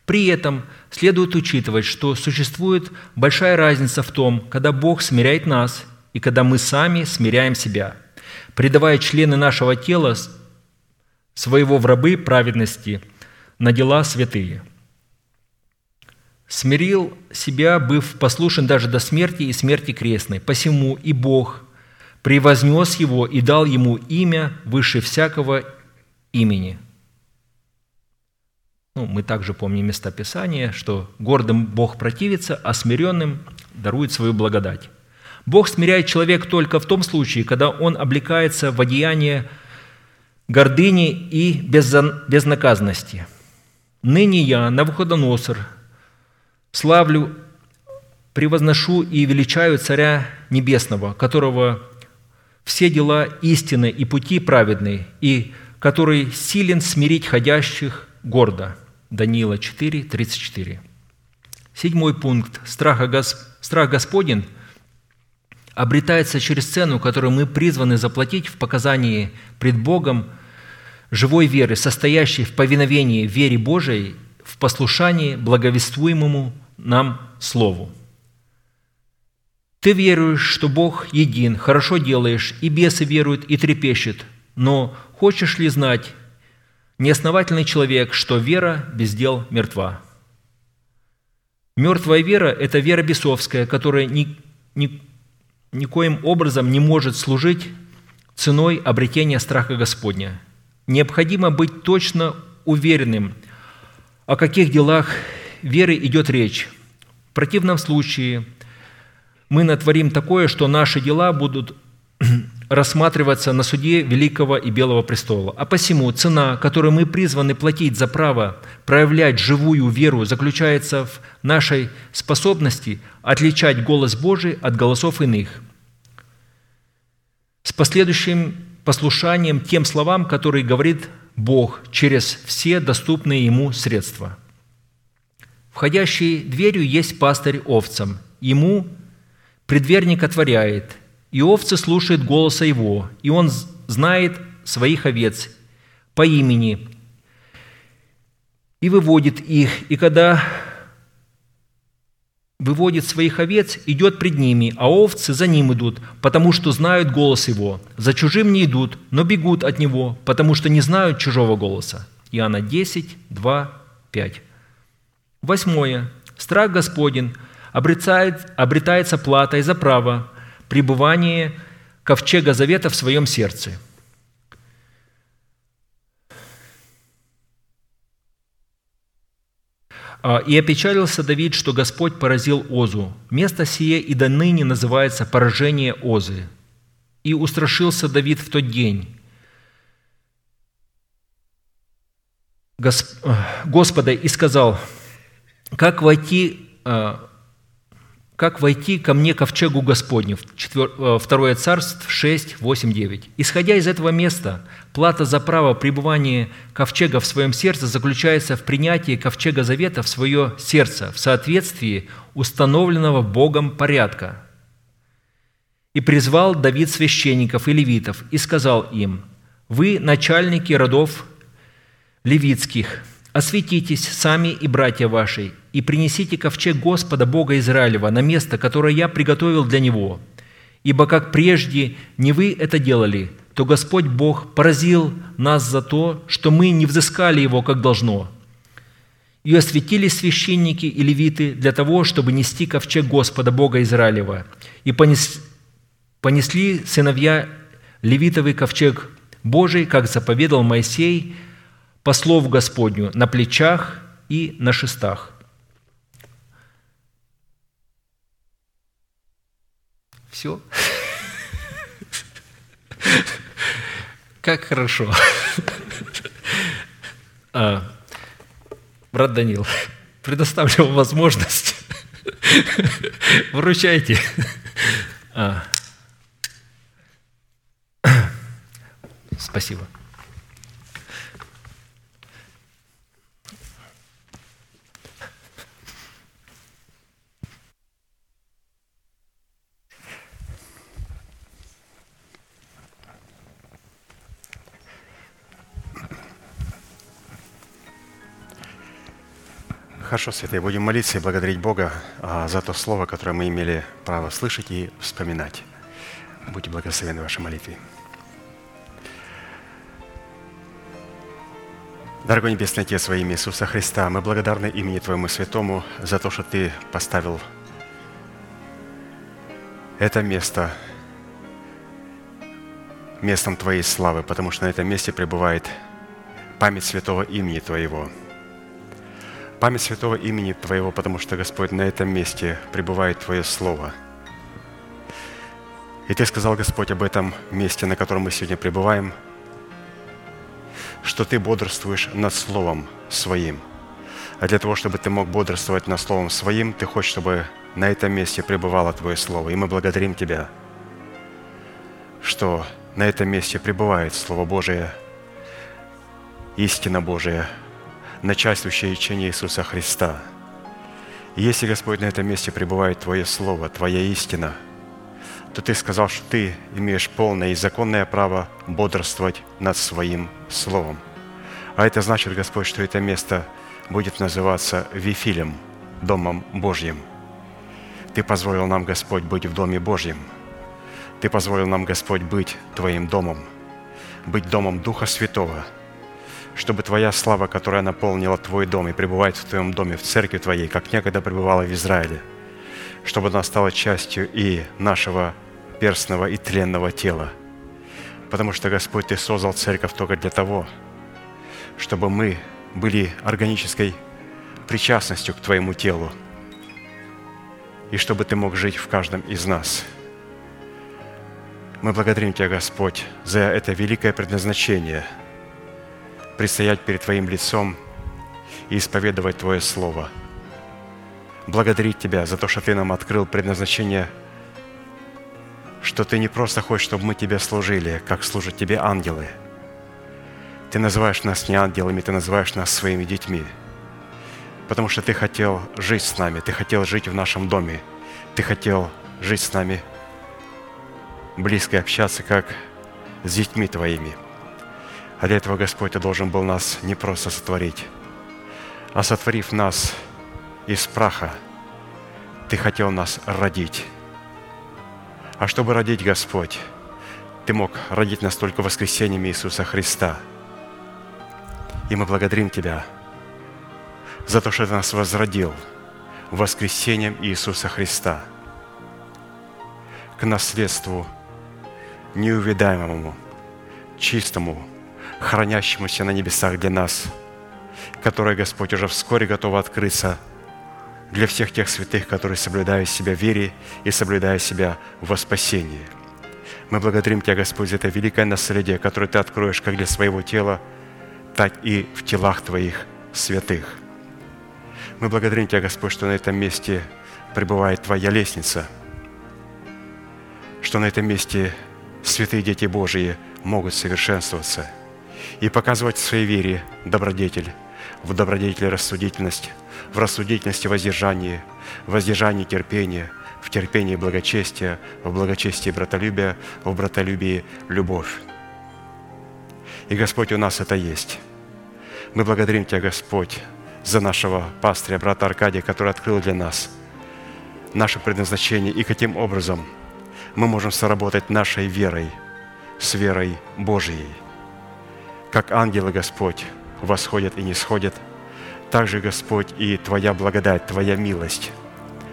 При этом следует учитывать, что существует большая разница в том, когда Бог смиряет нас и когда мы сами смиряем себя, предавая члены нашего тела своего в рабы праведности на дела святые. Смирил себя, быв послушен даже до смерти и смерти крестной. Посему и Бог превознес его и дал ему имя выше всякого имени. Ну, мы также помним места Писания, что гордым Бог противится, а смиренным дарует свою благодать. Бог смиряет человека только в том случае, когда он облекается в одеяние гордыни и безнаказанности. Ныне я, Навуходоносор, славлю, превозношу и величаю Царя Небесного, которого все дела истины и пути праведные, и который силен смирить ходящих гордо. Даниила 4, 34. Седьмой пункт. Страх, Страх Господень – обретается через цену, которую мы призваны заплатить в показании пред Богом живой веры, состоящей в повиновении вере Божией, в послушании благовествуемому нам Слову. Ты веруешь, что Бог един, хорошо делаешь, и бесы веруют и трепещут, но хочешь ли знать, неосновательный человек, что вера без дел мертва? Мертвая вера – это вера бесовская, которая ни, ни, никоим образом не может служить ценой обретения страха Господня. Необходимо быть точно уверенным, о каких делах веры идет речь. В противном случае мы натворим такое, что наши дела будут рассматриваться на суде Великого и Белого престола. А посему цена, которую мы призваны платить за право проявлять живую веру, заключается в нашей способности отличать голос Божий от голосов иных, с последующим послушанием тем словам, которые говорит Бог через все доступные Ему средства. Входящий дверью есть пастырь овцам. Ему предверник отворяет, и овцы слушают голоса его, и он знает своих овец по имени, и выводит их, и когда выводит своих овец, идет пред ними, а овцы за ним идут, потому что знают голос его. За чужим не идут, но бегут от него, потому что не знают чужого голоса. Иоанна 10, 2, 5. Восьмое. Страх Господень обретает, обретается платой за право пребывания ковчега завета в своем сердце – А, «И опечалился Давид, что Господь поразил Озу. Место сие и до ныне называется поражение Озы. И устрашился Давид в тот день. Господа и сказал, как войти а, как войти ко мне ковчегу Господню. Э, второе царство 6, 8, 9. Исходя из этого места, плата за право пребывания ковчега в своем сердце заключается в принятии ковчега завета в свое сердце в соответствии установленного Богом порядка. И призвал Давид священников и левитов и сказал им, «Вы начальники родов левитских, осветитесь сами и братья ваши, и принесите ковчег Господа Бога Израилева на место, которое я приготовил для него. Ибо как прежде не вы это делали, то Господь Бог поразил нас за то, что мы не взыскали Его как должно. И осветили священники и левиты для того, чтобы нести ковчег Господа Бога Израилева. И понесли сыновья левитовый ковчег Божий, как заповедал Моисей, по слову Господню, на плечах и на шестах. Все. Как хорошо. А, брат Данил, предоставлю вам возможность. Вручайте. А. Спасибо. Хорошо, святые, будем молиться и благодарить Бога а, за то слово, которое мы имели право слышать и вспоминать. Будьте благословены вашей молитве. Дорогой Небесный Отец, во имя Иисуса Христа, мы благодарны имени Твоему Святому за то, что Ты поставил это место местом Твоей славы, потому что на этом месте пребывает память святого имени Твоего – память святого имени Твоего, потому что, Господь, на этом месте пребывает Твое Слово. И Ты сказал, Господь, об этом месте, на котором мы сегодня пребываем, что Ты бодрствуешь над Словом Своим. А для того, чтобы Ты мог бодрствовать над Словом Своим, Ты хочешь, чтобы на этом месте пребывало Твое Слово. И мы благодарим Тебя, что на этом месте пребывает Слово Божие, истина Божия – начальствующее учение Иисуса Христа. И если, Господь, на этом месте пребывает Твое Слово, Твоя истина, то Ты сказал, что Ты имеешь полное и законное право бодрствовать над Своим Словом. А это значит, Господь, что это место будет называться Вифилем, Домом Божьим. Ты позволил нам, Господь, быть в Доме Божьем. Ты позволил нам, Господь, быть Твоим домом, быть домом Духа Святого – чтобы Твоя слава, которая наполнила Твой дом и пребывает в Твоем доме, в церкви Твоей, как некогда пребывала в Израиле, чтобы она стала частью и нашего перстного и тленного тела. Потому что, Господь, Ты создал церковь только для того, чтобы мы были органической причастностью к Твоему телу, и чтобы Ты мог жить в каждом из нас. Мы благодарим Тебя, Господь, за это великое предназначение предстоять перед Твоим лицом и исповедовать Твое Слово. Благодарить Тебя за то, что Ты нам открыл предназначение, что Ты не просто хочешь, чтобы мы Тебе служили, как служат Тебе ангелы. Ты называешь нас не ангелами, Ты называешь нас своими детьми. Потому что Ты хотел жить с нами, Ты хотел жить в нашем доме, Ты хотел жить с нами – близко общаться, как с детьми Твоими. А для этого, Господь, Ты должен был нас не просто сотворить, а сотворив нас из праха, Ты хотел нас родить. А чтобы родить, Господь, Ты мог родить нас только воскресением Иисуса Христа. И мы благодарим Тебя за то, что Ты нас возродил воскресением Иисуса Христа к наследству неувидаемому, чистому, хранящемуся на небесах для нас, которое, Господь, уже вскоре готово открыться для всех тех святых, которые соблюдают себя в вере и соблюдают себя во спасении. Мы благодарим Тебя, Господь, за это великое наследие, которое Ты откроешь как для своего тела, так и в телах Твоих святых. Мы благодарим Тебя, Господь, что на этом месте пребывает Твоя лестница, что на этом месте святые дети Божии могут совершенствоваться и показывать в своей вере добродетель, в добродетели рассудительность, в рассудительности воздержание, в воздержании терпение, в терпении благочестие, в благочестии братолюбие, в братолюбии любовь. И, Господь, у нас это есть. Мы благодарим Тебя, Господь, за нашего пастыря, брата Аркадия, который открыл для нас наше предназначение и каким образом – мы можем соработать нашей верой с верой Божией. Как ангелы, Господь, восходят и не сходят, так же, Господь, и Твоя благодать, Твоя милость,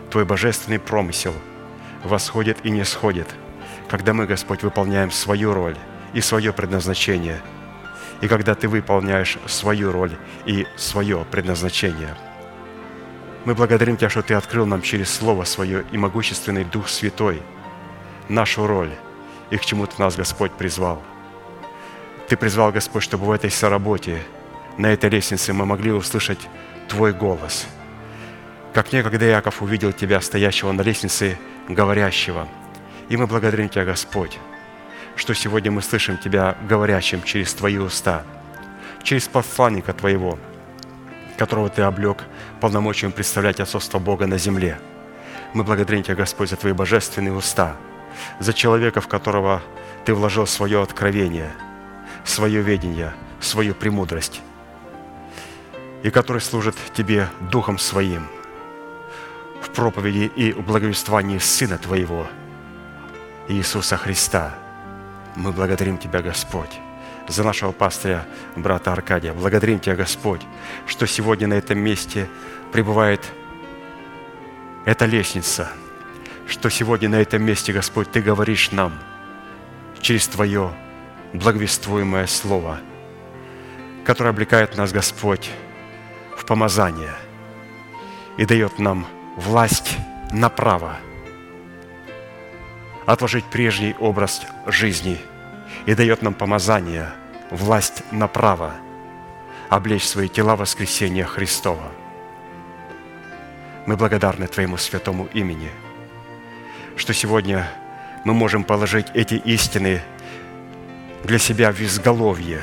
Твой божественный промысел восходит и не сходит, когда мы, Господь, выполняем свою роль и свое предназначение, и когда Ты выполняешь свою роль и свое предназначение. Мы благодарим Тебя, что Ты открыл нам через Слово Свое и могущественный Дух Святой – нашу роль и к чему Ты нас, Господь, призвал. Ты призвал, Господь, чтобы в этой соработе, на этой лестнице мы могли услышать Твой голос. Как некогда Яков увидел Тебя, стоящего на лестнице, говорящего. И мы благодарим Тебя, Господь, что сегодня мы слышим Тебя говорящим через Твои уста, через посланника Твоего, которого Ты облег полномочием представлять отцовство Бога на земле. Мы благодарим Тебя, Господь, за Твои божественные уста – за человека, в которого ты вложил свое откровение, свое ведение, свою премудрость, и который служит тебе Духом Своим в проповеди и благовествовании Сына Твоего, Иисуса Христа. Мы благодарим Тебя, Господь, за нашего пастыря, брата Аркадия. Благодарим Тебя, Господь, что сегодня на этом месте пребывает эта лестница – что сегодня на этом месте, Господь, Ты говоришь нам через Твое благовествуемое Слово, которое облекает нас, Господь, в помазание и дает нам власть на право отложить прежний образ жизни и дает нам помазание, власть на право облечь свои тела воскресения Христова. Мы благодарны Твоему святому имени – что сегодня мы можем положить эти истины для себя в изголовье.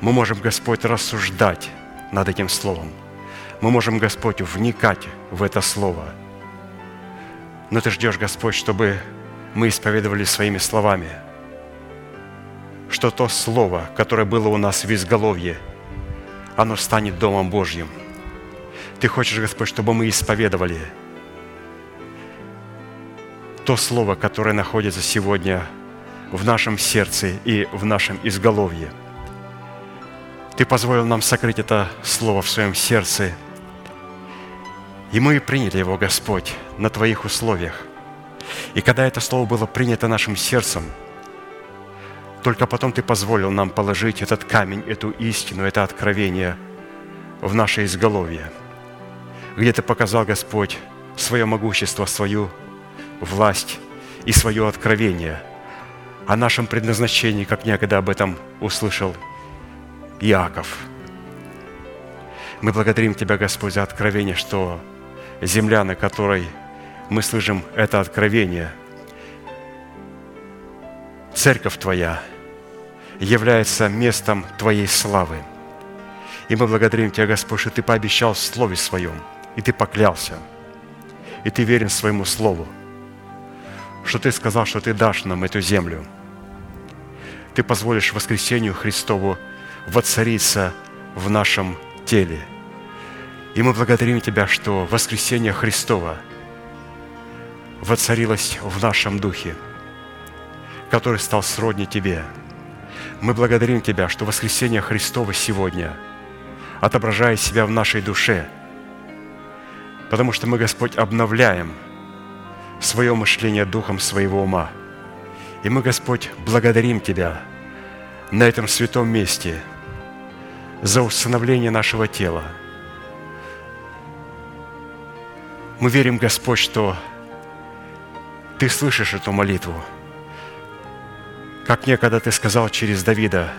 Мы можем, Господь, рассуждать над этим Словом. Мы можем, Господь, вникать в это Слово. Но Ты ждешь, Господь, чтобы мы исповедовали своими словами, что то Слово, которое было у нас в изголовье, оно станет Домом Божьим. Ты хочешь, Господь, чтобы мы исповедовали – то слово, которое находится сегодня в нашем сердце и в нашем изголовье. Ты позволил нам сокрыть это слово в своем сердце, и мы приняли его, Господь, на Твоих условиях. И когда это слово было принято нашим сердцем, только потом Ты позволил нам положить этот камень, эту истину, это откровение в наше изголовье, где Ты показал, Господь, свое могущество, свою власть и свое откровение, о нашем предназначении, как некогда об этом услышал Иаков. Мы благодарим Тебя, Господь, за откровение, что земля, на которой мы слышим это откровение, церковь Твоя является местом Твоей славы. И мы благодарим Тебя, Господь, что Ты пообещал в Слове Своем, и Ты поклялся, и Ты верен своему Слову, что Ты сказал, что Ты дашь нам эту землю. Ты позволишь воскресению Христову воцариться в нашем теле. И мы благодарим Тебя, что воскресение Христова воцарилось в нашем духе, который стал сродни Тебе. Мы благодарим Тебя, что воскресение Христова сегодня отображает себя в нашей душе, потому что мы, Господь, обновляем свое мышление духом своего ума. И мы, Господь, благодарим Тебя на этом святом месте – за установление нашего тела. Мы верим, Господь, что Ты слышишь эту молитву. Как некогда Ты сказал через Давида,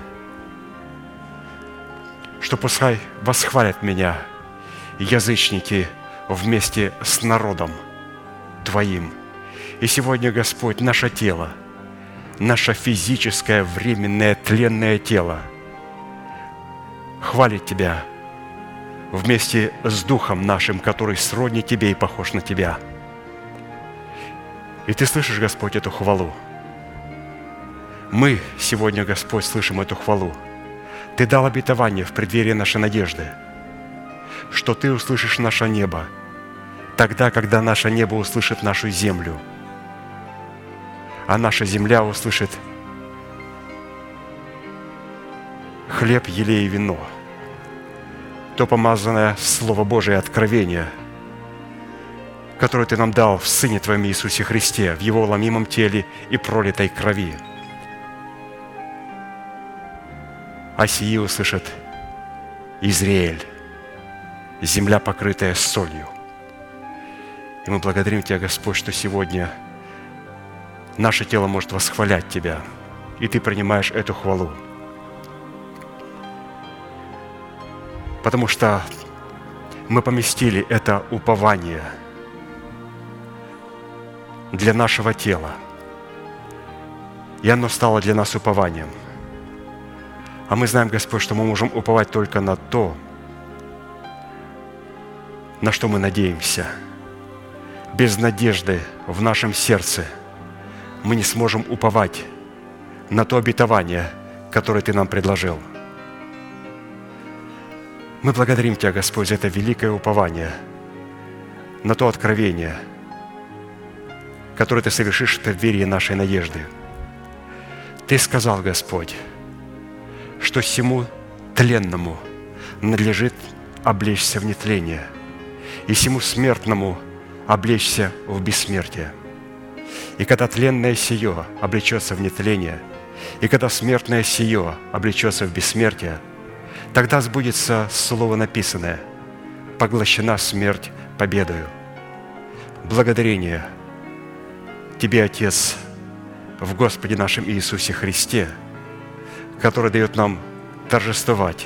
что пускай восхвалят меня язычники вместе с народом Твоим. И сегодня, Господь, наше тело, наше физическое, временное, тленное тело – хвалит Тебя вместе с Духом нашим, который сродни Тебе и похож на Тебя. И Ты слышишь, Господь, эту хвалу. Мы сегодня, Господь, слышим эту хвалу. Ты дал обетование в преддверии нашей надежды, что Ты услышишь наше небо, тогда, когда наше небо услышит нашу землю, а наша земля услышит хлеб, елей и вино – то помазанное Слово Божие откровение, которое Ты нам дал в Сыне Твоем Иисусе Христе, в Его ломимом теле и пролитой крови. А сии услышит Израиль, земля, покрытая солью. И мы благодарим Тебя, Господь, что сегодня наше тело может восхвалять Тебя, и Ты принимаешь эту хвалу. потому что мы поместили это упование для нашего тела. И оно стало для нас упованием. А мы знаем, Господь, что мы можем уповать только на то, на что мы надеемся. Без надежды в нашем сердце мы не сможем уповать на то обетование, которое Ты нам предложил – мы благодарим Тебя, Господь, за это великое упование на то откровение, которое Ты совершишь в преддверии нашей надежды. Ты сказал, Господь, что всему тленному надлежит облечься в нетление, и всему смертному облечься в бессмертие. И когда тленное сие облечется в нетление, и когда смертное сие облечется в бессмертие – Тогда сбудется слово написанное «Поглощена смерть победою». Благодарение Тебе, Отец, в Господе нашем Иисусе Христе, который дает нам торжествовать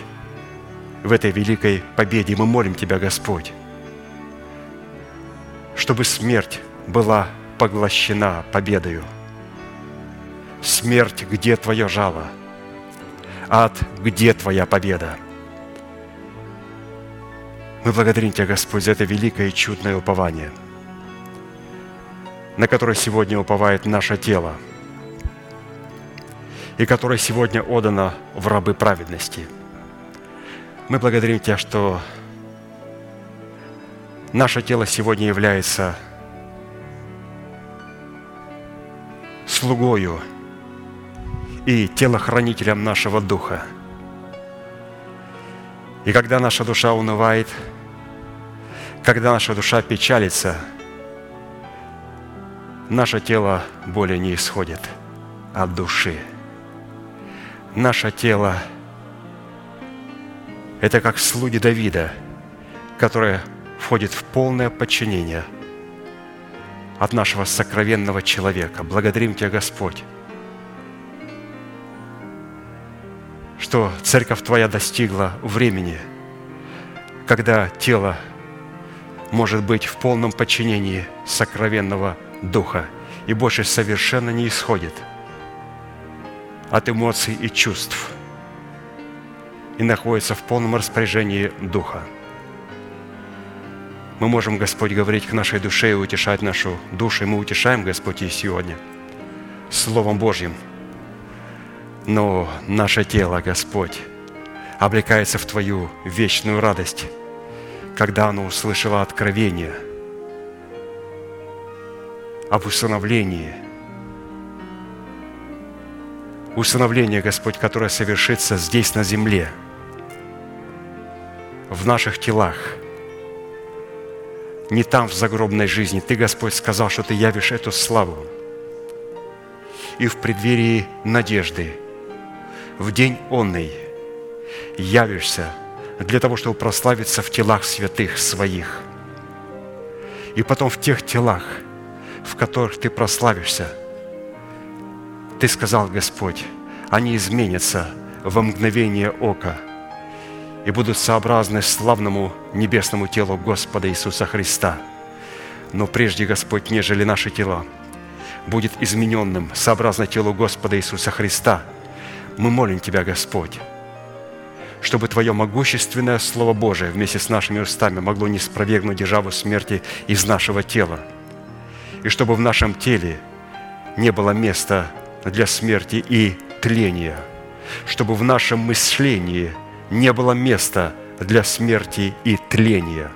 в этой великой победе. Мы молим Тебя, Господь, чтобы смерть была поглощена победою. Смерть, где Твое жало – Ад, где Твоя победа? Мы благодарим Тебя, Господь, за это великое и чудное упование, на которое сегодня уповает наше тело, и которое сегодня отдано в рабы праведности. Мы благодарим Тебя, что наше тело сегодня является слугою – и телохранителем нашего духа. И когда наша душа унывает, когда наша душа печалится, наше тело более не исходит от души. Наше тело – это как слуги Давида, которое входит в полное подчинение от нашего сокровенного человека. Благодарим Тебя, Господь, что церковь Твоя достигла времени, когда тело может быть в полном подчинении сокровенного Духа и больше совершенно не исходит от эмоций и чувств и находится в полном распоряжении Духа. Мы можем, Господь, говорить к нашей душе и утешать нашу душу, и мы утешаем, Господь, и сегодня Словом Божьим – но наше тело, Господь, облекается в Твою вечную радость, когда оно услышало откровение об усыновлении. Усыновление, Господь, которое совершится здесь, на земле, в наших телах, не там, в загробной жизни. Ты, Господь, сказал, что Ты явишь эту славу. И в преддверии надежды – в день онный явишься для того, чтобы прославиться в телах святых своих. И потом в тех телах, в которых ты прославишься, ты сказал, Господь, они изменятся во мгновение ока и будут сообразны славному небесному телу Господа Иисуса Христа. Но прежде, Господь, нежели наши тела, будет измененным сообразно телу Господа Иисуса Христа – мы молим Тебя, Господь, чтобы Твое могущественное Слово Божие вместе с нашими устами могло не спровергнуть державу смерти из нашего тела, и чтобы в нашем теле не было места для смерти и тления, чтобы в нашем мышлении не было места для смерти и тления.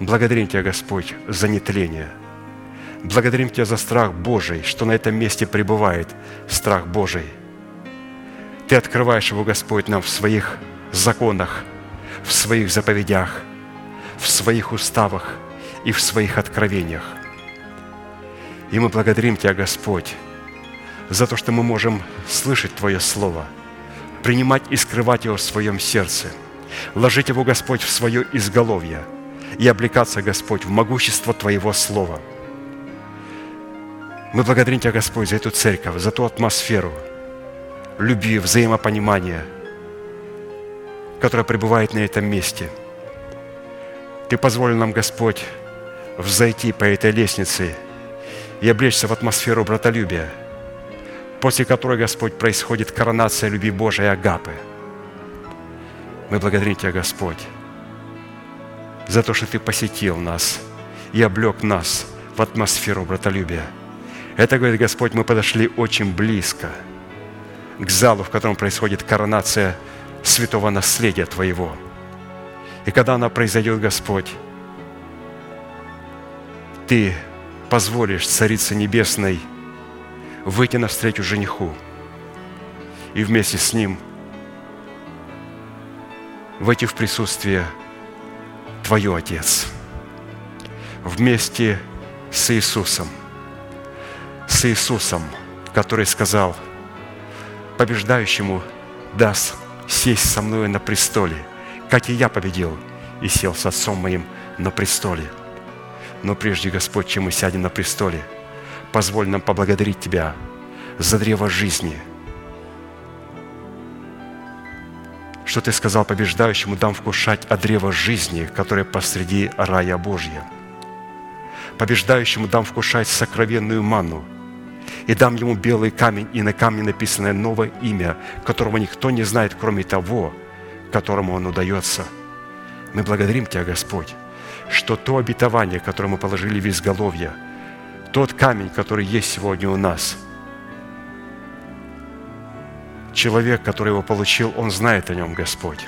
Благодарим Тебя, Господь, за нетление – Благодарим Тебя за страх Божий, что на этом месте пребывает страх Божий. Ты открываешь его, Господь, нам в своих законах, в своих заповедях, в своих уставах и в своих откровениях. И мы благодарим Тебя, Господь, за то, что мы можем слышать Твое Слово, принимать и скрывать его в своем сердце, ложить его, Господь, в свое изголовье и облекаться, Господь, в могущество Твоего Слова – мы благодарим Тебя, Господь, за эту церковь, за ту атмосферу любви, взаимопонимания, которая пребывает на этом месте. Ты позволил нам, Господь, взойти по этой лестнице и облечься в атмосферу братолюбия, после которой, Господь, происходит коронация любви Божией Агапы. Мы благодарим Тебя, Господь, за то, что Ты посетил нас и облег нас в атмосферу братолюбия – это, говорит Господь, мы подошли очень близко к залу, в котором происходит коронация святого наследия Твоего. И когда она произойдет, Господь, Ты позволишь Царице Небесной выйти навстречу жениху. И вместе с ним войти в присутствие Твое, Отец, вместе с Иисусом – с Иисусом, который сказал, побеждающему даст сесть со мной на престоле, как и я победил и сел с Отцом моим на престоле. Но прежде, Господь, чем мы сядем на престоле, позволь нам поблагодарить Тебя за древо жизни, что Ты сказал побеждающему, дам вкушать от древа жизни, которое посреди рая Божья. Побеждающему дам вкушать сокровенную ману, и дам ему белый камень, и на камне написано новое имя, которого никто не знает, кроме того, которому оно дается. Мы благодарим Тебя, Господь, что то обетование, которое мы положили в изголовье, тот камень, который есть сегодня у нас, человек, который его получил, он знает о нем, Господь.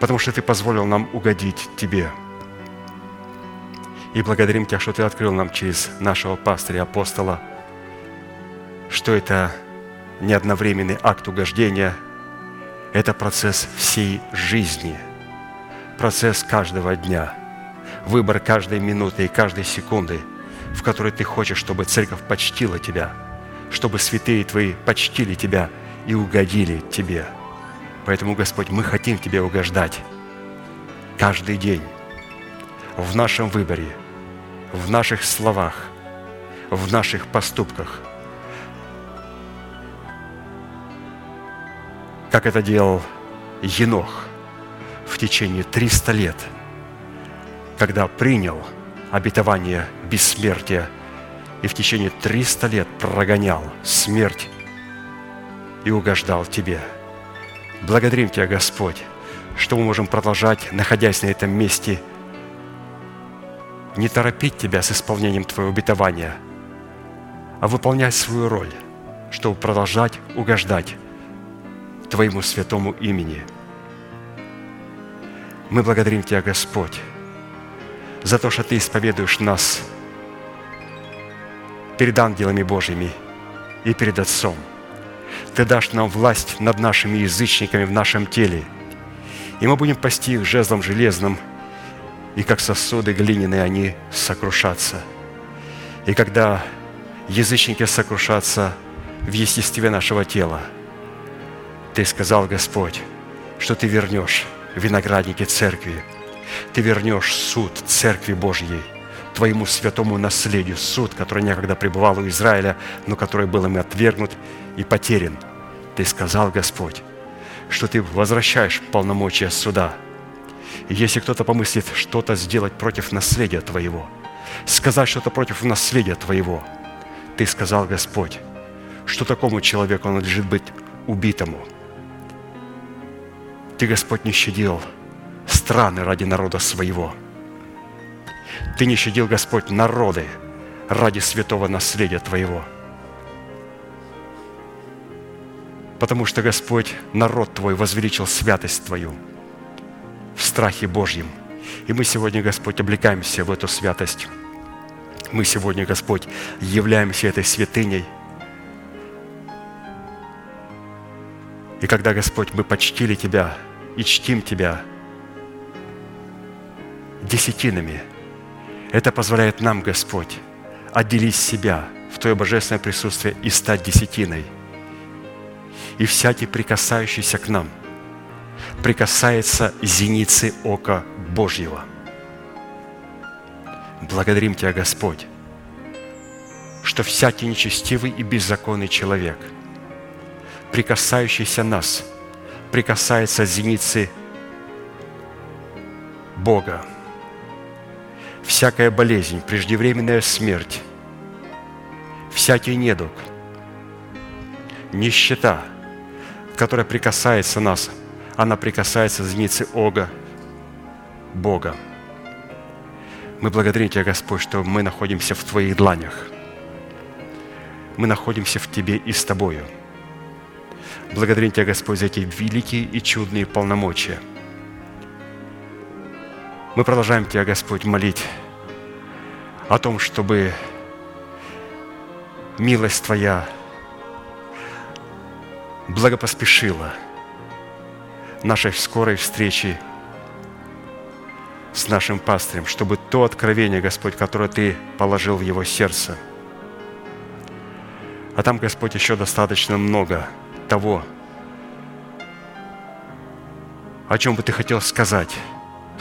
Потому что Ты позволил нам угодить Тебе – и благодарим Тебя, что Ты открыл нам через нашего пастыря, апостола, что это не одновременный акт угождения, это процесс всей жизни, процесс каждого дня, выбор каждой минуты и каждой секунды, в которой Ты хочешь, чтобы церковь почтила Тебя, чтобы святые Твои почтили Тебя и угодили Тебе. Поэтому, Господь, мы хотим Тебе угождать каждый день в нашем выборе – в наших словах, в наших поступках, как это делал Енох в течение 300 лет, когда принял обетование бессмертия и в течение 300 лет прогонял смерть и угождал Тебе. Благодарим Тебя, Господь, что мы можем продолжать, находясь на этом месте, не торопить Тебя с исполнением Твоего обетования, а выполнять свою роль, чтобы продолжать угождать Твоему святому имени. Мы благодарим Тебя, Господь, за то, что Ты исповедуешь нас перед ангелами Божьими и перед Отцом. Ты дашь нам власть над нашими язычниками в нашем теле, и мы будем пасти их жезлом железным, и как сосуды глиняные они сокрушатся. И когда язычники сокрушатся в естестве нашего тела, Ты сказал, Господь, что Ты вернешь виноградники церкви, Ты вернешь суд церкви Божьей, Твоему святому наследию, суд, который некогда пребывал у Израиля, но который был им отвергнут и потерян. Ты сказал, Господь, что Ты возвращаешь полномочия суда. И если кто-то помыслит что-то сделать против наследия Твоего, сказать что-то против наследия Твоего, Ты сказал, Господь, что такому человеку надлежит быть убитому. Ты, Господь, не щадил страны ради народа своего. Ты не щадил, Господь, народы ради святого наследия Твоего. Потому что, Господь, народ Твой возвеличил святость Твою в страхе Божьем. И мы сегодня, Господь, облекаемся в эту святость. Мы сегодня, Господь, являемся этой святыней. И когда, Господь, мы почтили Тебя и чтим Тебя десятинами, это позволяет нам, Господь, отделить себя в Твое божественное присутствие и стать десятиной. И всякий, прикасающийся к нам, прикасается зеницы ока Божьего. Благодарим Тебя, Господь, что всякий нечестивый и беззаконный человек, прикасающийся нас, прикасается зеницы Бога – всякая болезнь, преждевременная смерть, всякий недуг, нищета, которая прикасается нас, она прикасается зеницы Ога, Бога. Мы благодарим Тебя, Господь, что мы находимся в Твоих дланях. Мы находимся в Тебе и с Тобою. Благодарим Тебя, Господь, за эти великие и чудные полномочия – мы продолжаем Тебя, Господь, молить о том, чтобы милость Твоя благопоспешила нашей скорой встречи с нашим пастырем, чтобы то откровение, Господь, которое Ты положил в его сердце, а там, Господь, еще достаточно много того, о чем бы Ты хотел сказать –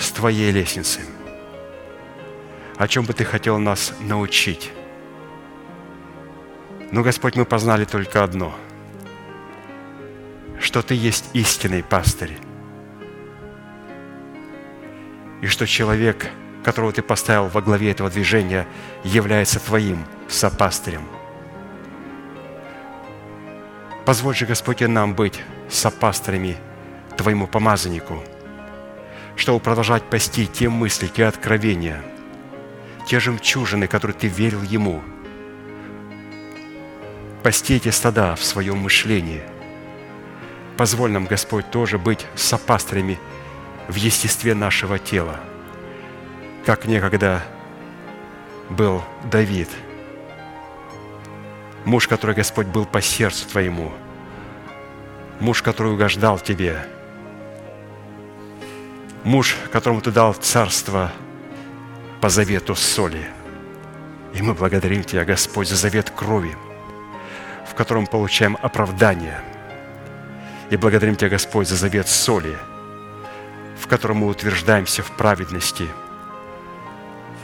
с Твоей лестницы. О чем бы Ты хотел нас научить? Но, Господь, мы познали только одно, что Ты есть истинный пастырь, и что человек, которого Ты поставил во главе этого движения, является Твоим сопастырем. Позволь же, Господь, и нам быть сопастырями Твоему помазаннику – чтобы продолжать пасти те мысли, те откровения, те жемчужины, которые ты верил Ему. Пасти эти стада в своем мышлении. Позволь нам, Господь, тоже быть сопастрями в естестве нашего тела, как некогда был Давид, муж, который, Господь, был по сердцу Твоему, муж, который угождал Тебе – муж, которому Ты дал царство по завету соли. И мы благодарим Тебя, Господь, за завет крови, в котором получаем оправдание. И благодарим Тебя, Господь, за завет соли, в котором мы утверждаемся в праведности,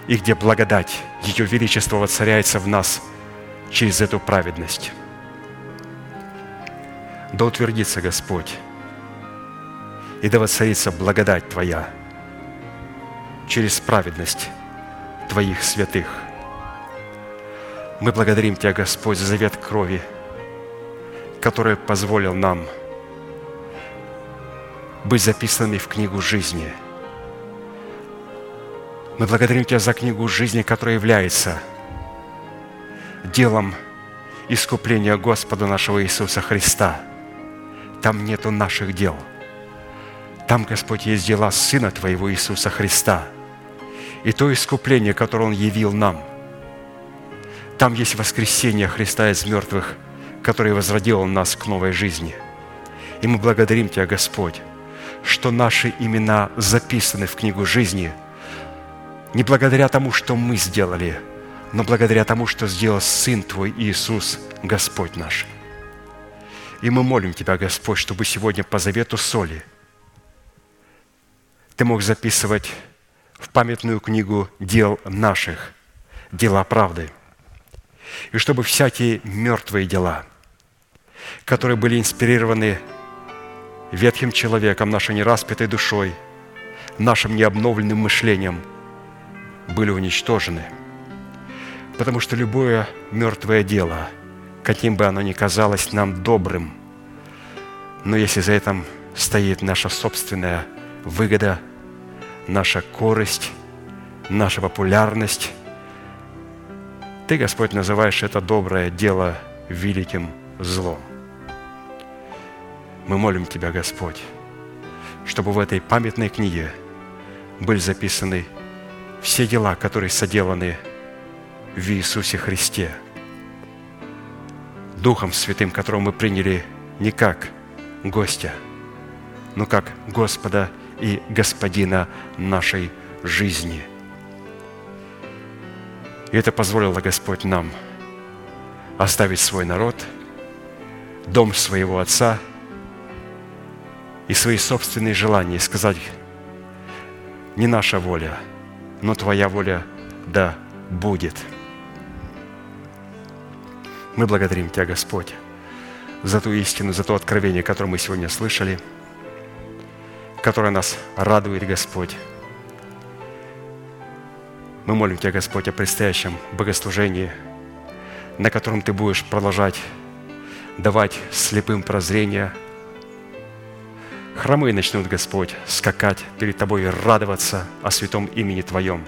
и где благодать, Ее Величество воцаряется в нас через эту праведность. Да утвердится, Господь, и да воцарится благодать Твоя через праведность Твоих святых. Мы благодарим Тебя, Господь, за завет крови, который позволил нам быть записанными в книгу жизни. Мы благодарим Тебя за книгу жизни, которая является делом искупления Господа нашего Иисуса Христа. Там нету наших дел. Там, Господь, есть дела Сына Твоего Иисуса Христа. И то искупление, которое Он явил нам. Там есть воскресение Христа из мертвых, которое возродило нас к новой жизни. И мы благодарим Тебя, Господь, что наши имена записаны в книгу жизни не благодаря тому, что мы сделали – но благодаря тому, что сделал Сын Твой Иисус, Господь наш. И мы молим Тебя, Господь, чтобы сегодня по завету соли Ты мог записывать в памятную книгу дел наших, дела правды. И чтобы всякие мертвые дела, которые были инспирированы ветхим человеком, нашей нераспятой душой, нашим необновленным мышлением, были уничтожены – Потому что любое мертвое дело, каким бы оно ни казалось нам добрым, но если за этим стоит наша собственная выгода, наша корость, наша популярность, Ты, Господь, называешь это доброе дело великим злом. Мы молим Тебя, Господь, чтобы в этой памятной книге были записаны все дела, которые соделаны в Иисусе Христе, Духом Святым, которого мы приняли не как гостя, но как Господа и Господина нашей жизни. И это позволило Господь нам оставить свой народ, дом своего Отца и свои собственные желания, и сказать, не наша воля, но Твоя воля да будет – мы благодарим Тебя, Господь, за ту истину, за то откровение, которое мы сегодня слышали, которое нас радует, Господь. Мы молим Тебя, Господь, о предстоящем богослужении, на котором Ты будешь продолжать давать слепым прозрение. Хромые начнут, Господь, скакать перед Тобой и радоваться о святом имени Твоем.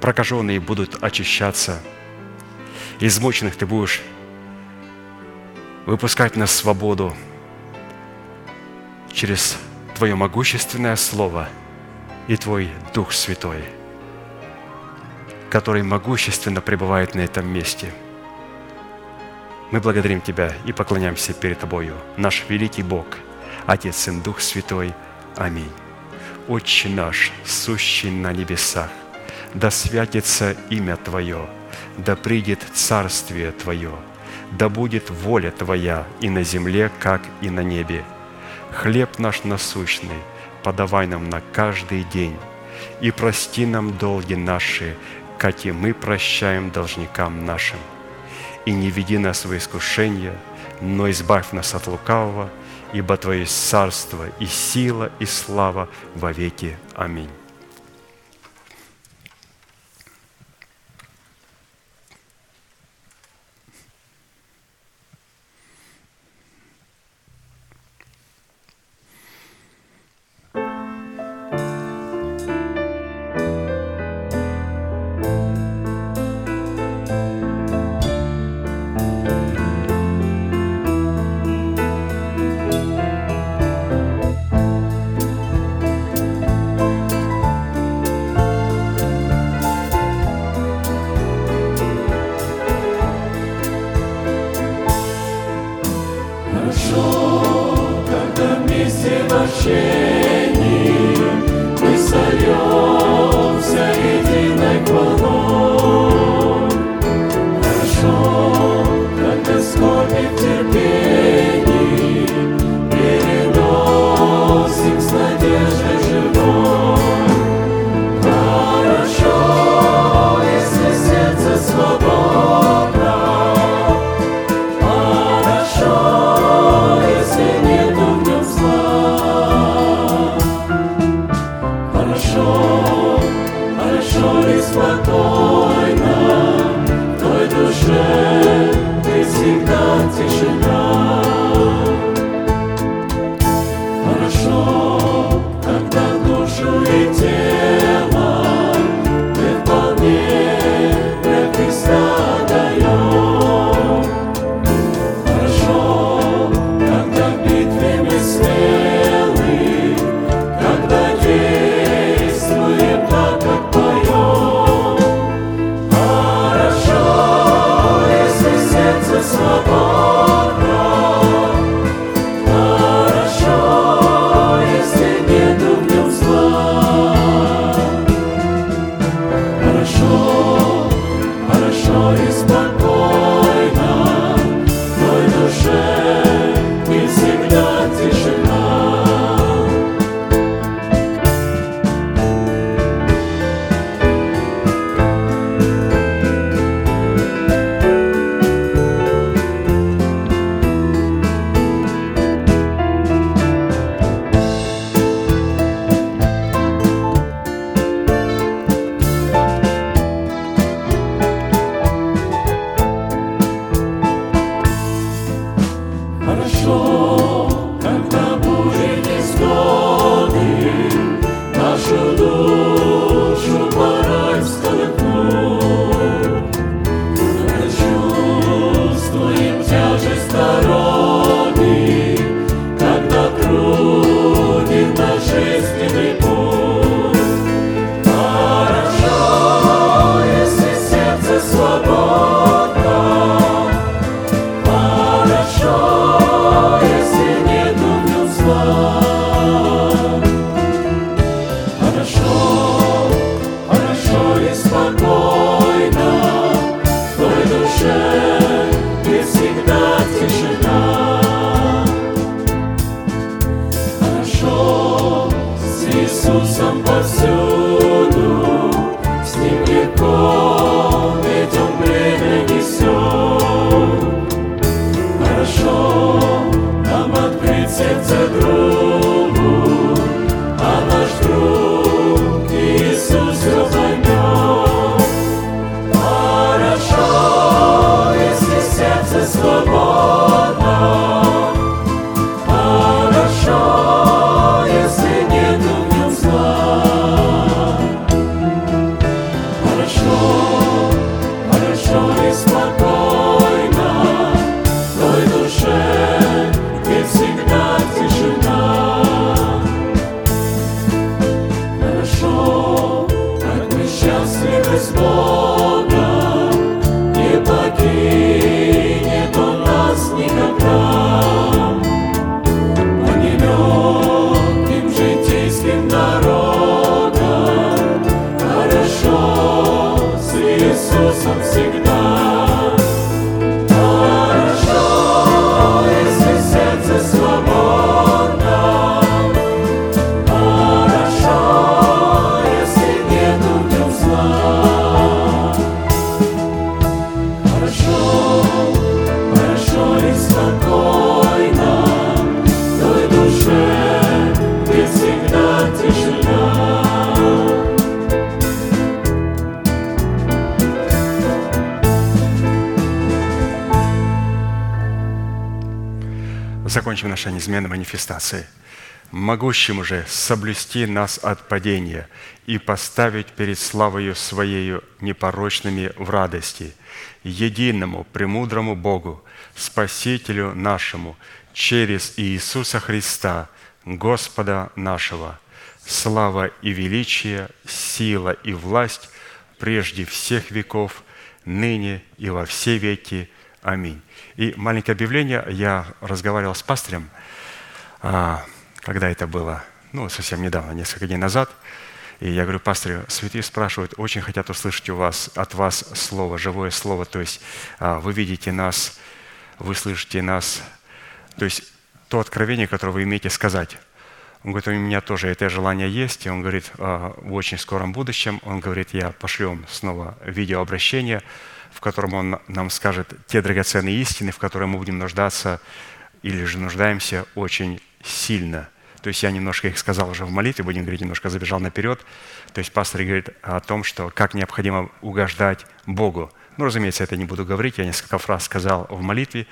Прокаженные будут очищаться – измученных Ты будешь выпускать на свободу через Твое могущественное Слово и Твой Дух Святой, который могущественно пребывает на этом месте. Мы благодарим Тебя и поклоняемся перед Тобою, наш великий Бог, Отец, Сын, Дух Святой. Аминь. Отче наш, сущий на небесах, да святится имя Твое – да придет Царствие Твое, да будет воля Твоя и на земле, как и на небе. Хлеб наш насущный подавай нам на каждый день, и прости нам долги наши, как и мы прощаем должникам нашим. И не веди нас в искушение, но избавь нас от лукавого, ибо Твое царство и сила и слава во веки. Аминь. Закончим наши неизменные манифестации. Могущему же соблюсти нас от падения и поставить перед славою Своею непорочными в радости, единому, премудрому Богу, Спасителю нашему, через Иисуса Христа, Господа нашего, слава и величие, сила и власть прежде всех веков, ныне и во все веки. Аминь. И маленькое объявление. Я разговаривал с пастырем, когда это было, ну, совсем недавно, несколько дней назад. И я говорю, пастор, святые спрашивают, очень хотят услышать у вас, от вас слово, живое слово. То есть а, вы видите нас, вы слышите нас. То есть то откровение, которое вы имеете сказать. Он говорит, у меня тоже это желание есть. И он говорит, а, в очень скором будущем, он говорит, я пошлем снова видеообращение, в котором Он нам скажет те драгоценные истины, в которые мы будем нуждаться или же нуждаемся очень сильно. То есть я немножко их сказал уже в молитве, будем говорить, немножко забежал наперед. То есть пастор говорит о том, что как необходимо угождать Богу. Ну, разумеется, это не буду говорить, я несколько фраз сказал в молитве.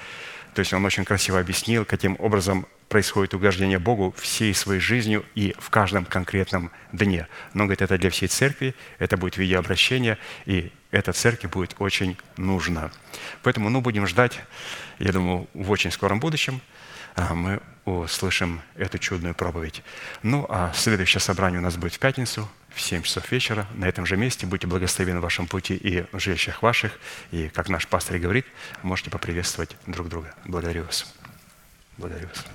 То есть он очень красиво объяснил, каким образом происходит угождение Богу всей своей жизнью и в каждом конкретном дне. Но, говорит, это для всей церкви, это будет видеообращение, и эта церковь будет очень нужна. Поэтому ну, будем ждать, я думаю, в очень скором будущем мы услышим эту чудную проповедь. Ну, а следующее собрание у нас будет в пятницу, в 7 часов вечера на этом же месте. Будьте благословены в вашем пути и в жилищах ваших. И, как наш пастор говорит, можете поприветствовать друг друга. Благодарю вас. Благодарю вас.